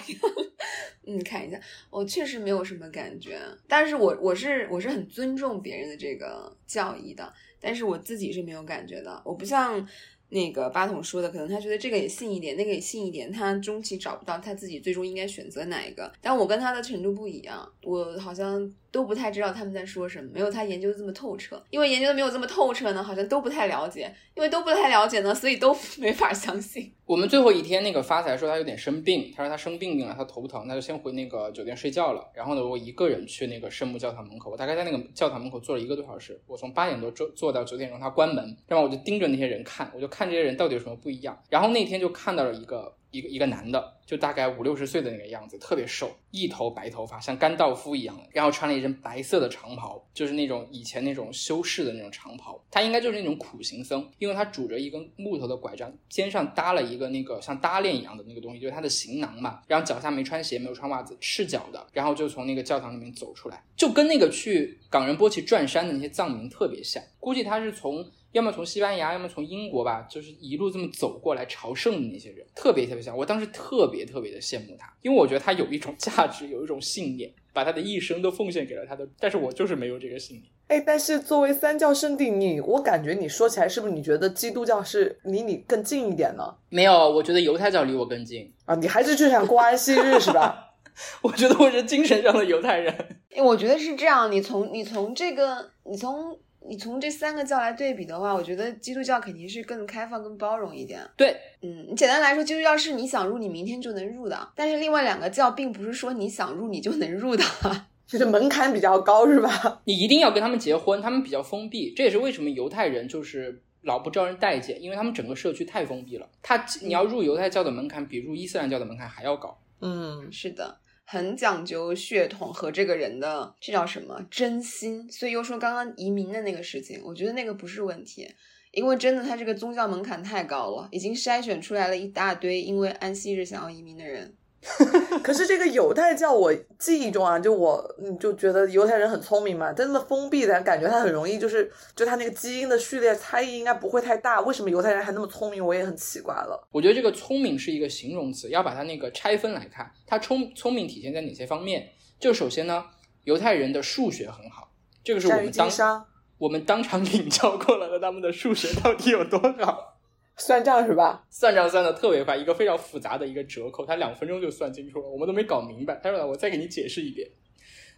S3: 嗯，看一下，我确实没有什么感觉，但是我我是我是很尊重别人的这个教义的，但是我自己是没有感觉的，我不像。那个八筒说的，可能他觉得这个也信一点，那个也信一点，他终其找不到他自己最终应该选择哪一个。但我跟他的程度不一样，我好像都不太知道他们在说什么，没有他研究的这么透彻。因为研究的没有这么透彻呢，好像都不太了解。因为都不太了解呢，所以都 没法相信。
S1: 我们最后一天，那个发财说他有点生病，他说他生病病了，他头疼，他就先回那个酒店睡觉了。然后呢，我一个人去那个圣母教堂门口，我大概在那个教堂门口坐了一个多小时。我从八点多坐坐到九点钟，他关门，然后我就盯着那些人看，我就看看这些人到底有什么不一样。然后那天就看到了一个。一个一个男的，就大概五六十岁的那个样子，特别瘦，一头白头发，像甘道夫一样，然后穿了一身白色的长袍，就是那种以前那种修士的那种长袍。他应该就是那种苦行僧，因为他拄着一根木头的拐杖，肩上搭了一个那个像搭链一样的那个东西，就是他的行囊嘛。然后脚下没穿鞋，没有穿袜子，赤脚的，然后就从那个教堂里面走出来，就跟那个去冈仁波齐转山的那些藏民特别像。估计他是从。要么从西班牙，要么从英国吧，就是一路这么走过来朝圣的那些人，特别特别像。我当时特别特别的羡慕他，因为我觉得他有一种 价值，有一种信念，把他的一生都奉献给了他的。但是我就是没有这个信念。
S2: 哎，但是作为三教圣地，你我感觉你说起来，是不是你觉得基督教是离你更近一点呢？
S1: 没有，我觉得犹太教离我更近
S2: 啊。你还是就想过安息日是吧？
S1: 我觉得我是精神上的犹太人。
S3: 我觉得是这样。你从你从这个你从。你从这三个教来对比的话，我觉得基督教肯定是更开放、更包容一点。
S1: 对，
S3: 嗯，你简单来说，基督教是你想入，你明天就能入的。但是另外两个教并不是说你想入你就能入的，
S2: 就是门槛比较高，是吧？
S1: 你一定要跟他们结婚，他们比较封闭。这也是为什么犹太人就是老不招人待见，因为他们整个社区太封闭了。他你要入犹太教的门槛比入伊斯兰教的门槛还要高。
S3: 嗯，是的。很讲究血统和这个人的这叫什么真心，所以又说刚刚移民的那个事情，我觉得那个不是问题，因为真的他这个宗教门槛太高了，已经筛选出来了一大堆因为安息日想要移民的人。
S2: 可是这个犹太教，我记忆中啊，就我嗯就觉得犹太人很聪明嘛，但那么封闭的感觉，他很容易就是就他那个基因的序列差异应该不会太大。为什么犹太人还那么聪明？我也很奇怪了。
S1: 我觉得这个聪明是一个形容词，要把它那个拆分来看，他聪聪明体现在哪些方面？就首先呢，犹太人的数学很好，这个是我们当我们当场领教过了的，他们的数学到底有多好。
S2: 算账是吧？
S1: 算账算的特别快，一个非常复杂的一个折扣，他两分钟就算清楚了，我们都没搞明白。他说：“我再给你解释一遍。”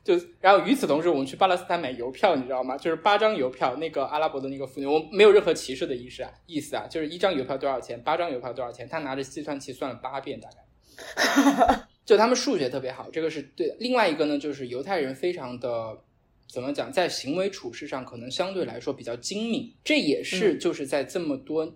S1: 就然后与此同时，我们去巴勒斯坦买邮票，你知道吗？就是八张邮票，那个阿拉伯的那个妇女，我没有任何歧视的意思啊，意思啊，就是一张邮票多少钱，八张邮票多少钱，他拿着计算器算了八遍，大概。就他们数学特别好，这个是对的。另外一个呢，就是犹太人非常的怎么讲，在行为处事上可能相对来说比较精明，这也是就是在这么多。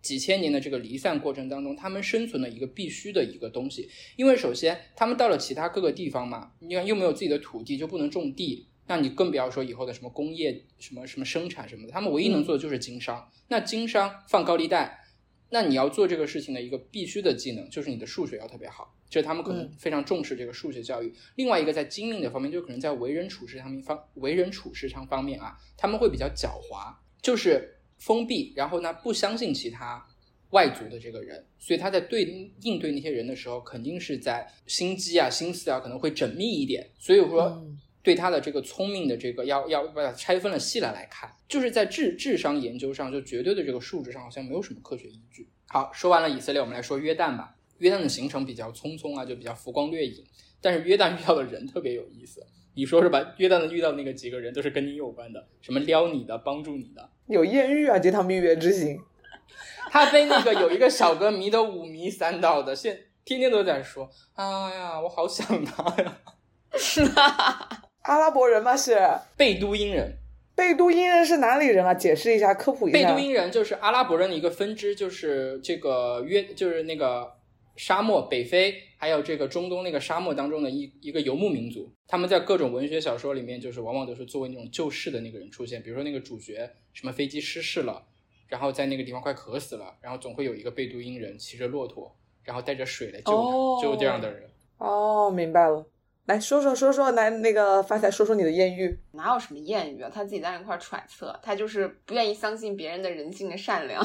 S1: 几千年的这个离散过程当中，他们生存的一个必须的一个东西，因为首先他们到了其他各个地方嘛，你看又没有自己的土地，就不能种地，那你更不要说以后的什么工业、什么什么生产什么的，他们唯一能做的就是经商。那经商放高利贷，那你要做这个事情的一个必须的技能就是你的数学要特别好，就是他们可能非常重视这个数学教育。另外一个在精明的方面，就可能在为人处事上面方为人处事上方面啊，他们会比较狡猾，就是。封闭，然后呢，不相信其他外族的这个人，所以他在对应对那些人的时候，肯定是在心机啊、心思啊，可能会缜密一点。所以说，对他的这个聪明的这个，要要把它拆分了细了来看，就是在智智商研究上，就绝对的这个数值上，好像没有什么科学依据。好，说完了以色列，我们来说约旦吧。约旦的行程比较匆匆啊，就比较浮光掠影，但是约旦遇到的人特别有意思。你说是吧？约旦的遇到那个几个人都是跟你有关的，什么撩你的、帮助你的，
S2: 有艳遇啊！这趟蜜月之行，
S1: 他被那个有一个小哥迷得五迷三道的，现天天都在说：“哎呀，我好想他呀！”
S3: 是啊，
S2: 阿拉伯人吗？是
S1: 贝都因人。
S2: 贝都因人是哪里人啊？解释一下，科普一
S1: 下。贝都因人就是阿拉伯人的一个分支，就是这个约，就是那个。沙漠、北非，还有这个中东那个沙漠当中的一一个游牧民族，他们在各种文学小说里面，就是往往都是作为那种救世的那个人出现。比如说那个主角，什么飞机失事了，然后在那个地方快渴死了，然后总会有一个贝都因人骑着骆驼，然后带着水来救他，就这样的人。
S2: 哦，明白了。来说说说说，来那个发财说说你的艳遇。
S3: 哪有什么艳遇啊？他自己在那块揣测，他就是不愿意相信别人的人性的善良。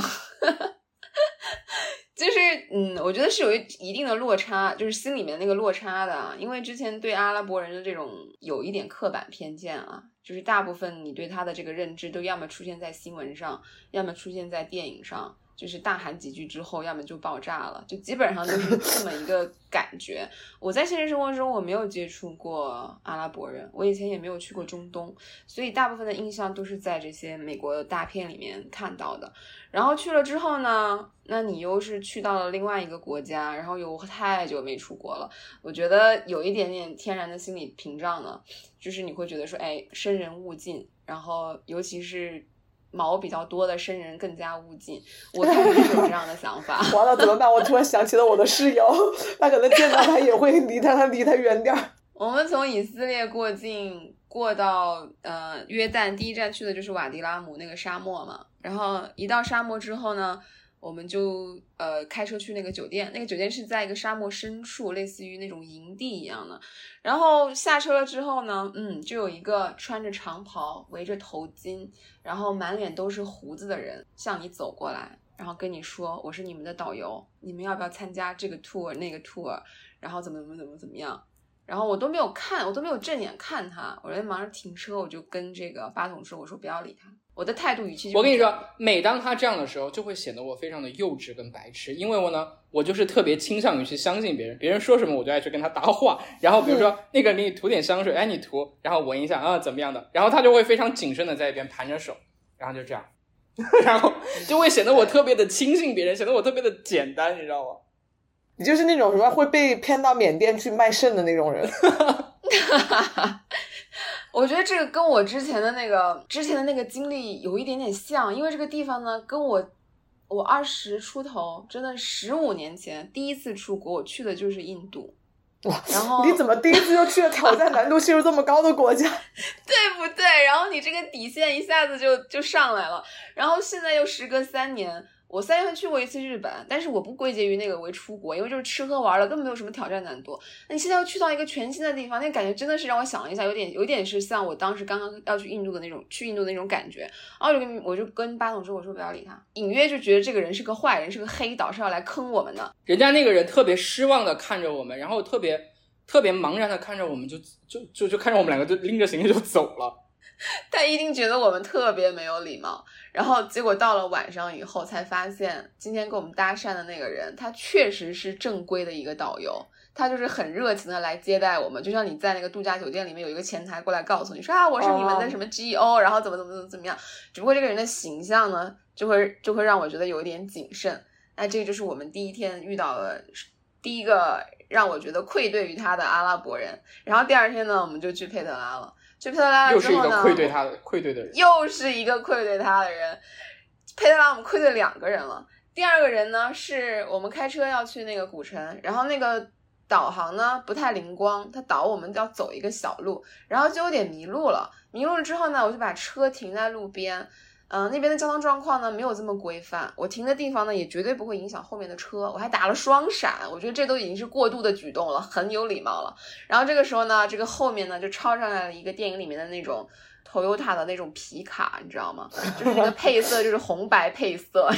S3: 就是，嗯，我觉得是有一一定的落差，就是心里面那个落差的，因为之前对阿拉伯人的这种有一点刻板偏见啊，就是大部分你对他的这个认知都要么出现在新闻上，要么出现在电影上。就是大喊几句之后，要么就爆炸了，就基本上都是这么一个感觉。我在现实生活中我没有接触过阿拉伯人，我以前也没有去过中东，所以大部分的印象都是在这些美国大片里面看到的。然后去了之后呢，那你又是去到了另外一个国家，然后又太久没出国了，我觉得有一点点天然的心理屏障呢，就是你会觉得说，哎，生人勿近，然后尤其是。毛比较多的生人更加勿近，我开始有这样的想法。
S2: 完了怎么办？我突然想起了我的室友，他可能见到他也会离他，他离他远点儿。
S3: 我们从以色列过境过到呃约旦，第一站去的就是瓦迪拉姆那个沙漠嘛。然后一到沙漠之后呢？我们就呃开车去那个酒店，那个酒店是在一个沙漠深处，类似于那种营地一样的。然后下车了之后呢，嗯，就有一个穿着长袍、围着头巾，然后满脸都是胡子的人向你走过来，然后跟你说：“我是你们的导游，你们要不要参加这个 tour 那个 tour？然后怎么怎么怎么怎么样？”然后我都没有看，我都没有正眼看他，我在忙着停车，我就跟这个八筒说：“我说不要理他。”我的态度语气，
S1: 我跟你说，每当他这样的时候，就会显得我非常的幼稚跟白痴。因为我呢，我就是特别倾向于去相信别人，别人说什么我就爱去跟他搭话。然后比如说 那个给你涂点香水，哎，你涂，然后闻一下啊，怎么样的？然后他就会非常谨慎的在一边盘着手，然后就这样，然后就会显得我特别的轻信别人，显得我特别的简单，你知道吗？
S2: 你就是那种什么会被骗到缅甸去卖肾的那种人。
S3: 我觉得这个跟我之前的那个之前的那个经历有一点点像，因为这个地方呢，跟我我二十出头，真的十五年前第一次出国，我去的就是印度。
S2: 哇，
S3: 然 后
S2: 你怎么第一次就去了挑战难度系数这么高的国家？
S3: 对不对？然后你这个底线一下子就就上来了。然后现在又时隔三年。我三月份去过一次日本，但是我不归结于那个为出国，因为就是吃喝玩乐根本没有什么挑战难度。那你现在要去到一个全新的地方，那感觉真的是让我想了一下，有点有点是像我当时刚刚要去印度的那种去印度的那种感觉。然后我就跟我就跟八总说，我说不要理他，隐约就觉得这个人是个坏人，是个黑导，是要来坑我们的。
S1: 人家那个人特别失望的看着我们，然后特别特别茫然的看着我们，就就就就看着我们两个就拎着行李就走了。
S3: 他一定觉得我们特别没有礼貌，然后结果到了晚上以后才发现，今天跟我们搭讪的那个人，他确实是正规的一个导游，他就是很热情的来接待我们，就像你在那个度假酒店里面有一个前台过来告诉你说啊，我是你们的什么 GO，然后怎么怎么怎么怎么样，只不过这个人的形象呢，就会就会让我觉得有一点谨慎。那这个就是我们第一天遇到的第一个让我觉得愧对于他的阿拉伯人，然后第二天呢，我们就去佩特拉了。去佩特拉
S1: 又是一
S3: 之后呢，
S1: 个愧对他的愧对的人。
S3: 又是一个愧对他的人。佩特拉我们愧对两个人了。第二个人呢，是我们开车要去那个古城，然后那个导航呢不太灵光，它导我们要走一个小路，然后就有点迷路了。迷路了之后呢，我就把车停在路边。嗯、那边的交通状况呢没有这么规范，我停的地方呢也绝对不会影响后面的车，我还打了双闪，我觉得这都已经是过度的举动了，很有礼貌了。然后这个时候呢，这个后面呢就超上来了一个电影里面的那种 Toyota 的那种皮卡，你知道吗？就是那个配色就是红白配色，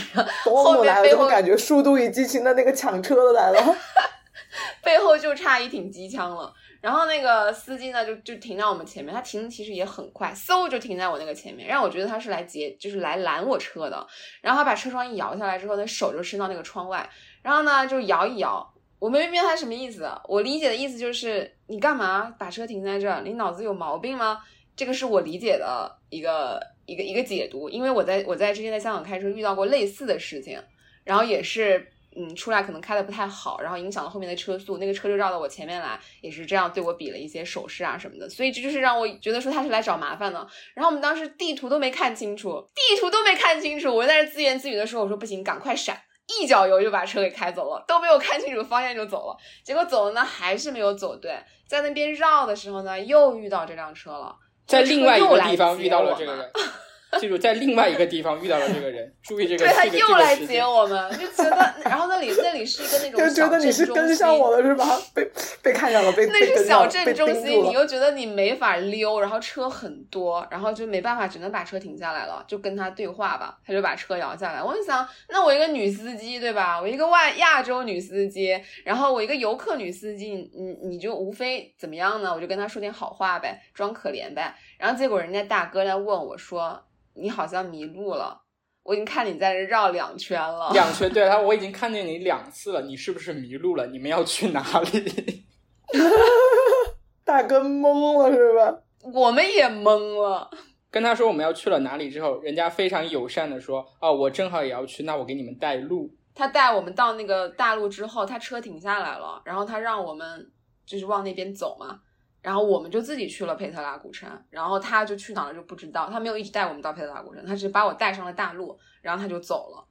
S2: 懂
S3: 后面背后
S2: 感觉《速度与激情》的那个抢车的来了？
S3: 背后就差一挺机枪了。然后那个司机呢，就就停在我们前面，他停其实也很快，嗖就停在我那个前面，让我觉得他是来截，就是来拦我车的。然后他把车窗一摇下来之后，他手就伸到那个窗外，然后呢就摇一摇。我没明白他什么意思，我理解的意思就是你干嘛把车停在这儿？你脑子有毛病吗？这个是我理解的一个一个一个解读，因为我在我在之前在香港开车遇到过类似的事情，然后也是嗯出来可能开的不太好，然后影响了后面的车速，那个车就绕到我前面来，也是这样对我比了一些手势啊什么的，所以这就是让我觉得说他是来找麻烦的。然后我们当时地图都没看清楚，地图都没看清楚，我在这自言自语的时候，我说不行，赶快闪。一脚油就把车给开走了，都没有看清楚方向就走了。结果走了呢，还是没有走对，在那边绕的时候呢，又遇到这辆车了。
S1: 在另外一个地方遇到了这个人，记住，在另外一个地方遇到了这个人，注意这个
S3: 对他又来接。我们，就觉得，然后那里那里是一个那种
S2: 就觉得你是跟上我了是吧？被被看上了，被
S3: 那是小镇中心。你又觉得你没法溜，然后车很多，然后就没办法，只能把车停下来了，就跟他对话吧。他就把车摇下来。我就想，那我一个女司机对吧？我一个外亚洲女司机，然后我一个游客女司机，你你你就无非怎么样呢？我就跟他说点好话呗，装可怜呗。然后结果人家大哥来问我说：“你好像迷路了，我已经看你在这绕两圈了。”
S1: 两圈，对他，我已经看见你两次了，你是不是迷路了？你们要去哪里？
S2: 大哥懵了是吧？
S3: 我们也懵了。
S1: 跟他说我们要去了哪里之后，人家非常友善的说：“哦，我正好也要去，那我给你们带路。
S3: 他带我们到那个大路之后，他车停下来了，然后他让我们就是往那边走嘛，然后我们就自己去了佩特拉古城，然后他就去哪了就不知道，他没有一直带我们到佩特拉古城，他只是把我带上了大路，然后他就走了，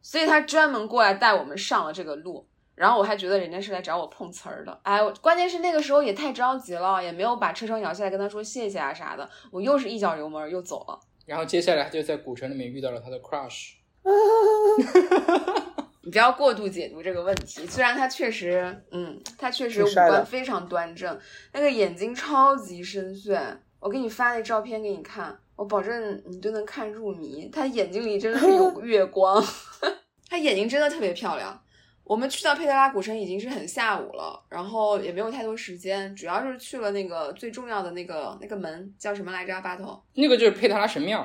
S3: 所以他专门过来带我们上了这个路。然后我还觉得人家是来找我碰瓷儿的，哎，关键是那个时候也太着急了，也没有把车窗摇下来跟他说谢谢啊啥的，我又是一脚油门又走了。”
S1: 然后接下来他就在古城里面遇到了他的 crush。
S3: 你不要过度解读这个问题。虽然他确实，嗯，他确实五官非常端正，那个眼睛超级深邃。我给你发那照片给你看，我保证你都能看入迷。他眼睛里真的是有 月光，他眼睛真的特别漂亮。我们去到佩特拉古城已经是很下午了，然后也没有太多时间，主要是去了那个最重要的那个那个门叫什么来着？巴头。
S1: 那个就是佩特拉神庙，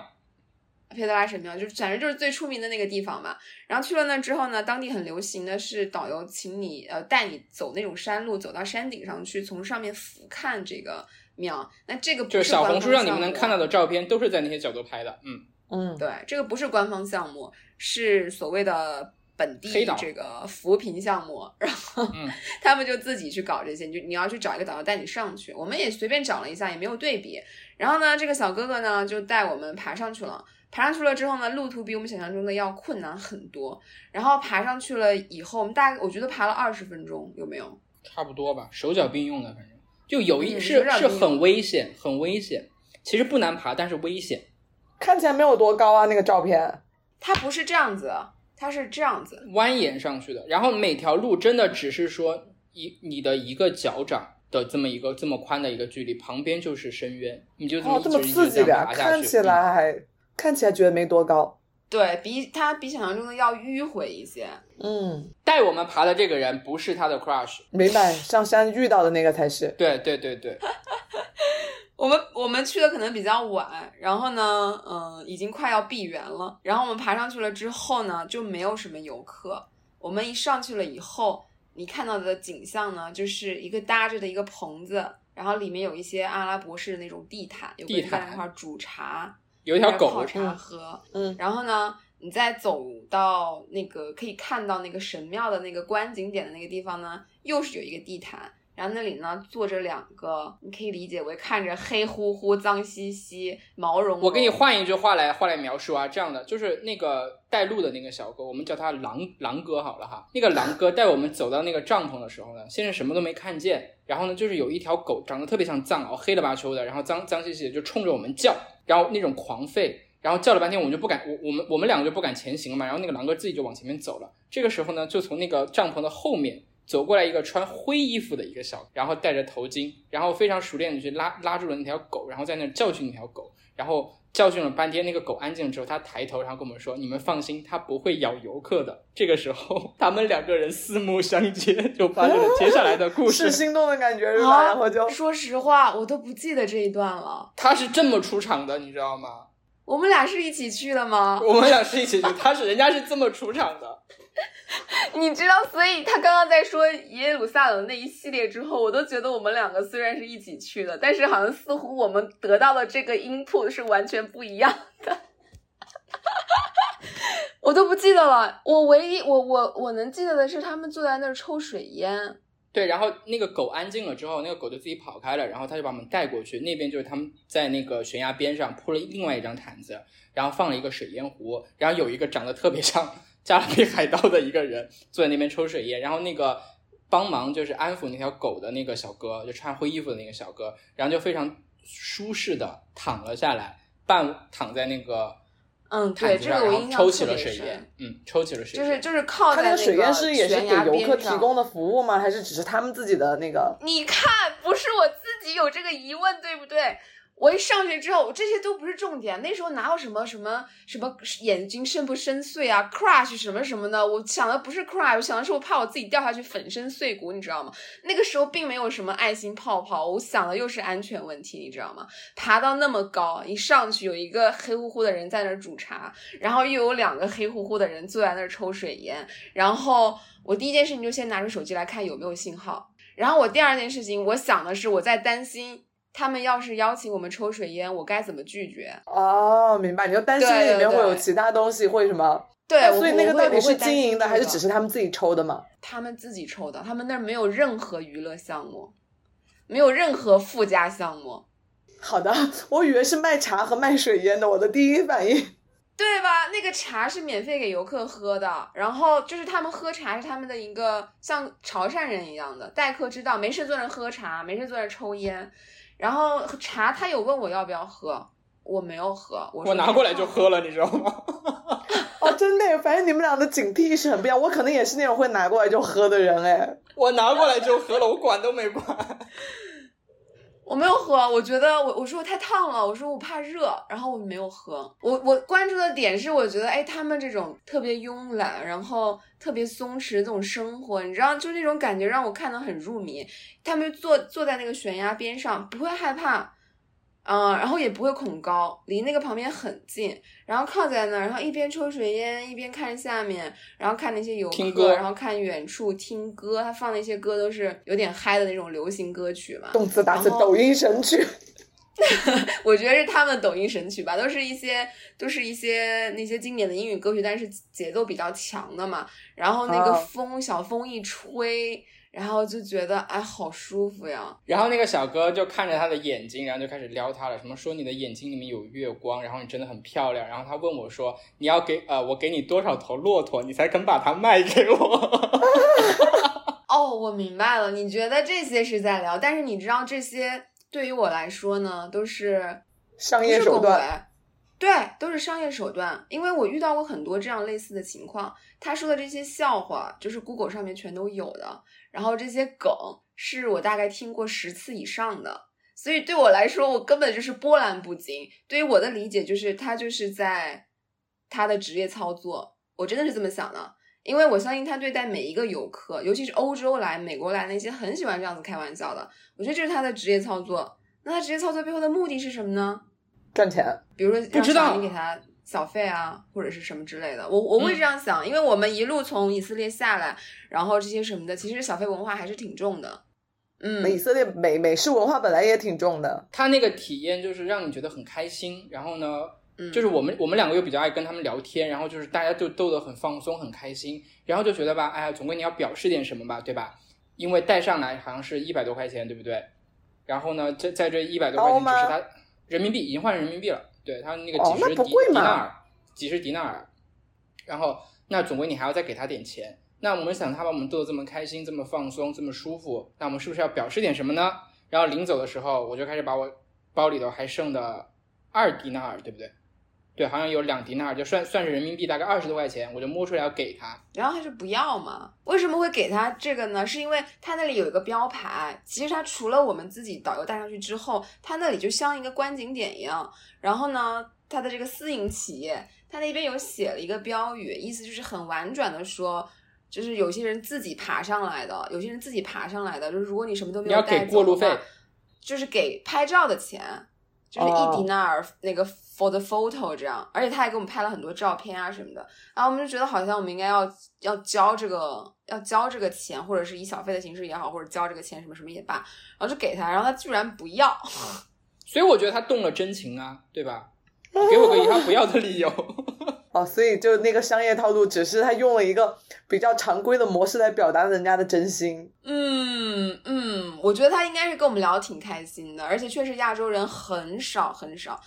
S3: 佩德拉神庙，就是反正就是最出名的那个地方嘛。然后去了那之后呢，当地很流行的是导游请你呃带你走那种山路，走到山顶上去，从上面俯瞰这个庙。那这个不
S1: 就是小红书上你们能看到的照片，都是在那些角度拍的。嗯，
S2: 嗯，
S3: 对，这个不是官方项目，是所谓的本地这个扶贫项目，然后、
S1: 嗯
S3: 他们就自己去搞这些，你就你要去找一个导游带你上去。我们也随便找了一下，也没有对比。然后呢，这个小哥哥呢就带我们爬上去了。爬上去了之后呢，路途比我们想象中的要困难很多。然后爬上去了以后，我们大概我觉得爬了二十分钟，有没有？
S1: 差不多吧，手脚并用的，反正就有一
S3: 嗯
S1: 是是很危险，很危险。其实不难爬，但是危险。
S2: 看起来没有多高啊，那个照片。
S3: 它不是这样子，它是这样子，
S1: 蜿蜒上去的。然后每条路真的只是说一你的一个脚掌的这么一个这么宽的一个距离，旁边就是深渊，你就
S2: 哦，这么
S1: 一直
S2: 刺激的呀，
S1: 一直这样爬下去。
S2: 看起
S1: 嗯
S2: 来还看起来觉得没多高。
S3: 对比他比想象中的要迂回一些。
S2: 嗯，
S1: 带我们爬的这个人不是他的 crush。
S2: 明白，上山遇到的那个才是。
S1: 对对对对，
S3: 我们我们去的可能比较晚，然后呢，嗯、已经快要闭园了。然后我们爬上去了之后呢，就没有什么游客。我们一上去了以后，你看到的景象呢，就是一个搭着的一个棚子，然后里面有一些阿拉伯式的那种地毯，有个那块煮茶，
S1: 有一条狗
S3: 泡，茶
S2: 嗯
S3: 喝。
S2: 嗯
S3: 然后呢，你再走到那个可以看到那个神庙的那个观景点的那个地方呢，又是有一个地毯，然后那里呢坐着两个，你可以理解为看着黑乎乎、脏兮兮、毛茸茸。
S1: 我给你换一句话来话来描述啊，这样的就是那个带路的那个小哥，我们叫他狼狼哥好了哈。那个狼哥带我们走到那个帐篷的时候呢，先是什么都没看见，然后呢就是有一条狗长得特别像藏獒，黑了吧秋的，然后脏脏兮兮的就冲着我们叫，然后那种狂吠。然后叫了半天，我们就不敢，我我们我们两个就不敢前行嘛。然后那个狼哥自己就往前面走了。这个时候呢，就从那个帐篷的后面走过来一个穿灰衣服的一个小，然后戴着头巾，然后非常熟练的去拉拉住了那条狗，然后在那教训那条狗，然后教训了半天，那个狗安静了之后，他抬头，然后跟我们说：“你们放心，它不会咬游客的。”这个时候，他们两个人四目相接，就发生了接下来的故事
S2: 是。心动的感觉是吧？
S3: 啊
S2: 然后就
S3: 说实话，我都不记得这一段了。
S1: 他是这么出场的，你知道吗？
S3: 我们俩是一起去的吗？
S1: 我们俩是一起去，他是人家是这么出场的。
S3: 你知道，所以他刚刚在说耶路撒冷那一系列之后，我都觉得我们两个虽然是一起去的，但是好像似乎我们得到的这个 input 是完全不一样的。我都不记得了，我唯一我我我能记得的是他们坐在那儿抽水烟，
S1: 对，然后那个狗安静了之后，那个狗就自己跑开了，然后他就把我们带过去，那边就是他们在那个悬崖边上铺了另外一张毯子，然后放了一个水烟壶，然后有一个长得特别像加勒比海盗的一个人坐在那边抽水烟，然后那个帮忙就是安抚那条狗的那个小哥，就穿灰衣服的那个小哥，然后就非常舒适的躺了下来，半躺在那个
S3: 嗯，对，
S1: 毯子上，
S3: 这个我
S1: 然后
S3: 印象
S1: 抽起了水烟，嗯，抽起了水烟，
S3: 就是就是靠在那
S2: 他那个水烟是也是给游客提供的服务吗？还是只是他们自己的那个？
S3: 你看，不是我自己有这个疑问，对不对？我一上去之后，这些都不是重点。那时候哪有什么什么什么眼睛深不深邃啊，crush 什么什么的，我想的不是 crush，我想的是我怕我自己掉下去粉身碎骨，你知道吗？那个时候并没有什么爱心泡泡，我想的又是安全问题，你知道吗？爬到那么高，一上去有一个黑乎乎的人在那儿煮茶，然后又有两个黑乎乎的人坐在那儿抽水烟，然后我第一件事情就先拿出手机来看有没有信号。然后我第二件事情，我想的是我在担心他们要是邀请我们抽水烟，我该怎么拒绝？
S2: 哦，明白，你就担心里面会有其他东西会什么？
S3: 对，
S2: 所以那个到底是经营的，还是只是他们自己抽的嘛？
S3: 他们自己抽的？他们那儿没有任何娱乐项目，没有任何附加项目，
S2: 好的，我以为是卖茶和卖水烟的，我的第一反应。
S3: 对吧？那个茶是免费给游客喝的，然后就是他们喝茶是他们的一个像潮汕人一样的待客之道，没事坐那喝茶，没事坐那抽烟，然后茶他有问我要不要喝，我没有喝，我
S1: 我拿过来就喝了，你知道吗？
S2: 哦，真的，反正你们俩的警惕意识很不一样。我可能也是那种会拿过来就喝的人，哎，
S1: 我拿过来就喝了，我管都没管。
S3: 我没有喝，我觉得我我说我太烫了，我说我怕热，然后我没有喝。我我关注的点是，我觉得哎，他们这种特别慵懒，然后特别松弛这种生活，你知道，就那种感觉让我看得很入迷。他们坐坐在那个悬崖边上，不会害怕，嗯、然后也不会恐高，离那个旁边很近，然后靠在那儿，然后一边抽水烟，一边看下面，然后看那些游客，
S1: 听歌
S3: 然后看远处听歌，他放那些歌都是有点嗨的那种流行歌曲嘛。
S2: 动词打
S3: 次
S2: 抖音神曲。
S3: 我觉得是他们抖音神曲吧，都是一些都是一些那些经典的英语歌曲，但是节奏比较强的嘛。然后那个
S2: 哦
S3: 风，小风一吹，然后就觉得哎，好舒服呀。
S1: 然后那个小哥就看着他的眼睛，然后就开始撩他了，什么说你的眼睛里面有月光，然后你真的很漂亮。然后他问我说，你要给呃我给你多少头骆驼，你才肯把它卖给我？
S3: 哦，我明白了，你觉得这些是在聊，但是你知道这些对于我来说呢，都是
S2: 商业手段，
S3: 维。对，都是商业手段。因为我遇到过很多这样类似的情况，他说的这些笑话就是 Google 上面全都有的，然后这些梗是我大概听过十次以上的，所以对我来说，我根本就是波澜不惊。对于我的理解，就是他就是在他的职业操作，我真的是这么想的。因为我相信他对待每一个游客，尤其是欧洲来、美国来那些很喜欢这样子开玩笑的，我觉得这是他的职业操作。那他职业操作背后的目的是什么呢？
S2: 赚钱，
S3: 比如说
S1: 不知道
S3: 你给他小费啊，或者是什么之类的。我我会这样想，因为我们一路从以色列下来，然后这些什么的，其实小费文化还是挺重的。嗯，
S2: 以色列美美式文化本来也挺重的。
S1: 他那个体验就是让你觉得很开心，然后呢，
S3: 嗯
S1: 就是我们我们两个又比较爱跟他们聊天，然后就是大家就逗得很放松很开心，然后就觉得吧，哎呀，总归你要表示点什么吧，对吧？因为带上来好像是一百多块钱，对不对？然后呢，在在这一百多块钱只是他人民币已经换成人民币了，对他那个几十迪、迪纳尔，几十迪纳尔，然后那总归你还要再给他点钱。那我们想他把我们逗得这么开心、这么放松、这么舒服，那我们是不是要表示点什么呢？然后临走的时候，我就开始把我包里头还剩的二迪纳尔，对不对？对，好像有两迪纳尔，就算算是人民币大概二十多块钱，我就摸出来要给他。
S3: 然后他就不要嘛？为什么会给他这个呢？是因为他那里有一个标牌，其实他除了我们自己导游带上去之后，他那里就像一个观景点一样。然后呢，他的这个私营企业，他那边有写了一个标语，意思就是很婉转的说，就是有些人自己爬上来的，有些人自己爬上来的，就是如果你什么都没有
S1: 你要给
S3: 带
S1: 过路费
S3: 就是给拍照的钱，就是
S2: 哦
S3: 一迪纳尔那个 for the photo 这样，而且他还给我们拍了很多照片啊什么的，然后我们就觉得好像我们应该要要交这个要交这个钱，或者是以小费的形式也好，或者交这个钱什么什么也罢，然后就给他，然后他居然不要，
S1: 所以我觉得他动了真情啊，对吧？给我个以他不要的理由。
S2: 哦，所以就那个商业套路，只是他用了一个比较常规的模式来表达人家的真心。
S3: 嗯嗯，我觉得他应该是跟我们聊的挺开心的，而且确实亚洲人很少很少，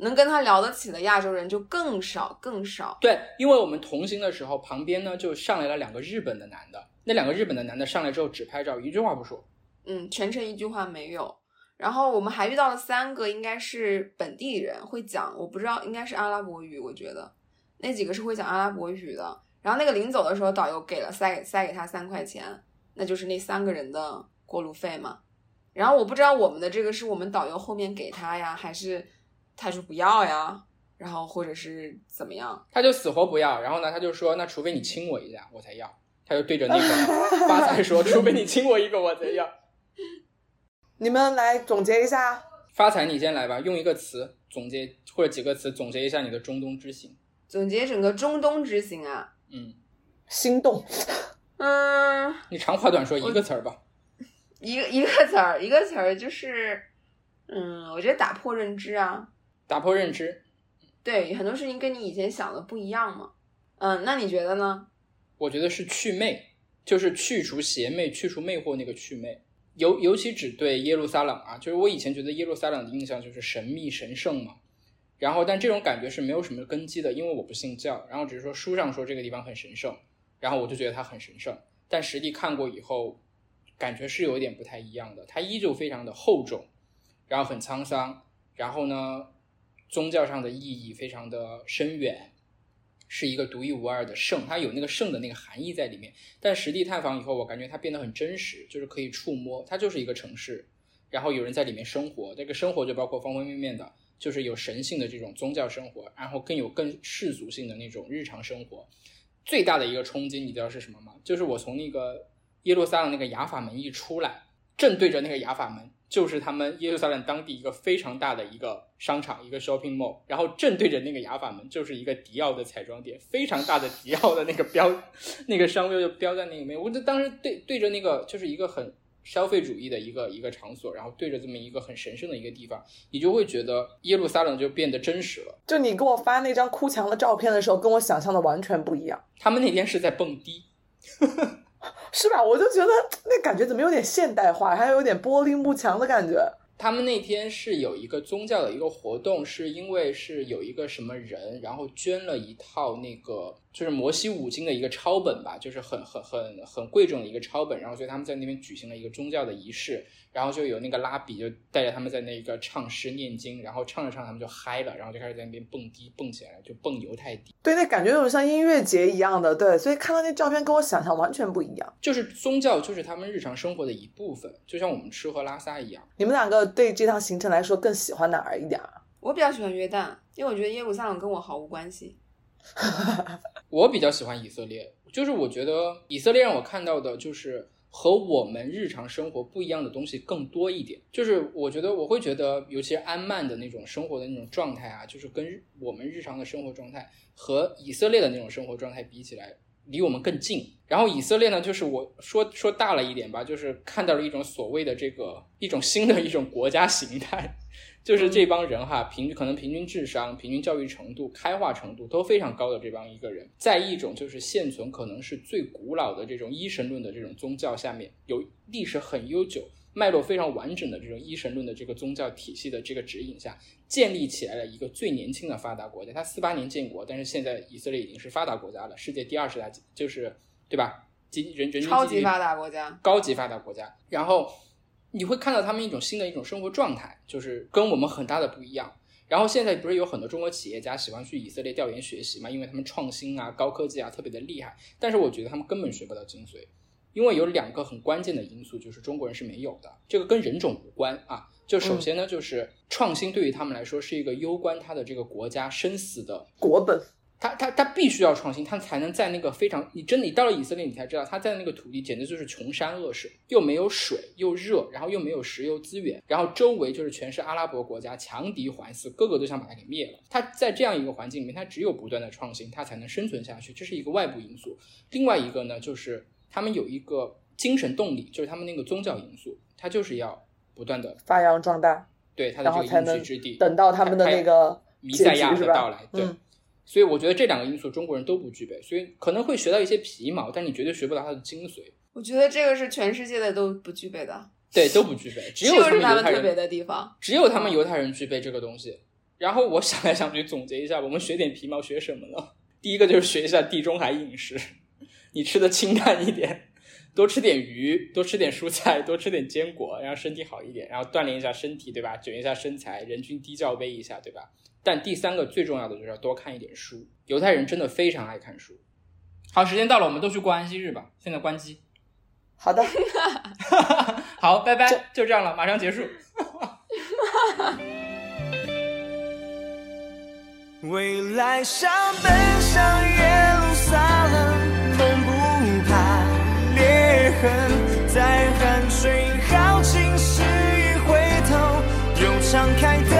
S3: 能跟他聊得起的亚洲人就更少更少。
S1: 对，因为我们同行的时候，旁边呢就上来了两个日本的男的，那两个日本的男的上来之后只拍照，一句话不说。
S3: 嗯，全程一句话没有。然后我们还遇到了三个，应该是本地人会讲，我不知道应该是阿拉伯语，我觉得那几个是会讲阿拉伯语的。然后那个临走的时候，导游给了塞给塞给他三块钱，那就是那三个人的过路费嘛。然后我不知道我们的这个是我们导游后面给他呀，还是他说不要呀，然后或者是怎么样？
S1: 他就死活不要，然后呢，他就说，那除非你亲我一下，我才要。他就对着那个发财说，除非你亲我一个，我才要。
S2: 你们来总结一下，
S1: 发财，你先来吧，用一个词总结或者几个词总结一下你的中东之行。
S3: 总结整个中东之行啊，
S1: 嗯，
S2: 心动。
S3: 嗯。
S1: 你长话短说一个词儿吧。
S3: 一个一个词儿，一个词儿就是，嗯，我觉得打破认知啊，
S1: 打破认知。
S3: 对，很多事情跟你以前想的不一样嘛。嗯，那你觉得呢？
S1: 我觉得是祛魅，就是去除邪魅、去除魅惑那个祛魅。尤尤其只对耶路撒冷啊，就是我以前觉得耶路撒冷的印象就是神秘神圣嘛，然后但这种感觉是没有什么根基的，因为我不信教，然后只是说书上说这个地方很神圣，然后我就觉得它很神圣，但实地看过以后，感觉是有一点不太一样的，它依旧非常的厚重，然后很沧桑，然后呢，宗教上的意义非常的深远，是一个独一无二的圣，它有那个圣的那个含义在里面。但实地探访以后，我感觉它变得很真实，就是可以触摸，它就是一个城市，然后有人在里面生活，这个生活就包括方方面面的，就是有神性的这种宗教生活，然后更有更世俗性的那种日常生活。最大的一个冲击，你知道是什么吗？就是我从那个耶路撒冷那个雅法门一出来，正对着那个雅法门，就是他们耶路撒冷当地一个非常大的一个商场，一个 shopping mall，然后正对着那个雅法门就是一个迪奥的彩妆店，非常大的迪奥的那个标，那个商标就标在那个面。我就当时对对着那个就是一个很消费主义的一个一个场所，然后对着这么一个很神圣的一个地方，你就会觉得耶路撒冷就变得真实了。
S2: 就你给我发那张哭墙的照片的时候，跟我想象的完全不一样，
S1: 他们那天是在蹦迪，
S2: 是吧？我就觉得那感觉怎么有点现代化，还有点玻璃幕墙的感觉。
S1: 他们那天是有一个宗教的一个活动，是因为是有一个什么人，然后捐了一套那个就是摩西五经的一个抄本吧，就是很很很很贵重的一个抄本，然后所以他们在那边举行了一个宗教的仪式，然后就有那个拉比就带着他们在那个唱诗念经，然后唱着唱他们就嗨了，然后就开始在那边蹦迪蹦起来了，就蹦犹太迪。
S2: 对，那感觉有点像音乐节一样的，对，所以看到那照片跟我想象完全不一样。
S1: 就是宗教就是他们日常生活的一部分，就像我们吃喝拉撒一样。
S2: 你们两个对这趟行程来说更喜欢哪儿一点？
S3: 我比较喜欢约旦，因为我觉得耶路撒冷跟我毫无关系。
S1: 我比较喜欢以色列，就是我觉得以色列让我看到的就是和我们日常生活不一样的东西更多一点。就是我觉得我会觉得，尤其是安曼的那种生活的那种状态啊，就是跟我们日常的生活状态和以色列的那种生活状态比起来，离我们更近。然后以色列呢，就是我说说大了一点吧，就是看到了一种所谓的这个一种新的一种国家形态。就是这帮人哈，平均可能平均智商、平均教育程度、开化程度都非常高的这帮一个人，在一种就是现存可能是最古老的这种一神论的这种宗教下面，有历史很悠久、脉络非常完整的这种一神论的这个宗教体系的这个指引下，建立起来了一个最年轻的发达国家。它四八年建国，但是现在以色列已经是发达国家了，世界第二十大，就是对吧？人人均
S3: 超级发达国家，
S1: 高级发达国家，然后。你会看到他们一种新的一种生活状态，就是跟我们很大的不一样。然后现在不是有很多中国企业家喜欢去以色列调研学习嘛？因为他们创新啊、高科技啊特别的厉害。但是我觉得他们根本学不到精髓，因为有两个很关键的因素，就是中国人是没有的。这个跟人种无关啊。就首先呢，就是创新对于他们来说是一个攸关他的这个国家生死的
S2: 国本。
S1: 他他他必须要创新，他才能在那个非常你真的你到了以色列，你才知道他在那个土地简直就是穷山恶水，又没有水，又热，然后又没有石油资源，然后周围就是全是阿拉伯国家，强敌环伺，个个都想把他给灭了。他在这样一个环境里面，他只有不断的创新，他才能生存下去，这是一个外部因素。另外一个呢，就是他们有一个精神动力，就是他们那个宗教因素，他就是要不断的
S2: 发扬壮大，
S1: 对他的这个应许之地，
S2: 等到他们的那个
S1: 弥赛亚的到来，对。所以我觉得这两个因素中国人都不具备，所以可能会学到一些皮毛，但你绝对学不到它的精髓。
S3: 我觉得这个是全世界的都不具备的，
S1: 对，都不具备，只
S3: 有
S1: 他们
S3: 犹太人的地方，
S1: 只有他们犹太人具备这个东西。然后我想来想去总结一下，我们学点皮毛学什么呢？第一个就是学一下地中海饮食，你吃的清淡一点，多吃点鱼，多吃点蔬菜，多吃点坚果，然后身体好一点，然后锻炼一下身体，对吧？卷一下身材，人均低罩杯一下，对吧？但第三个最重要的就是要多看一点书。犹太人真的非常爱看书。好，时间到了，我们都去过安息日吧。现在关机。
S2: 好的，
S1: 好，拜拜，就这样了，马上结束。未来向奔向耶路撒冷，梦不怕裂痕，在汗水耗尽时一回头，又敞开的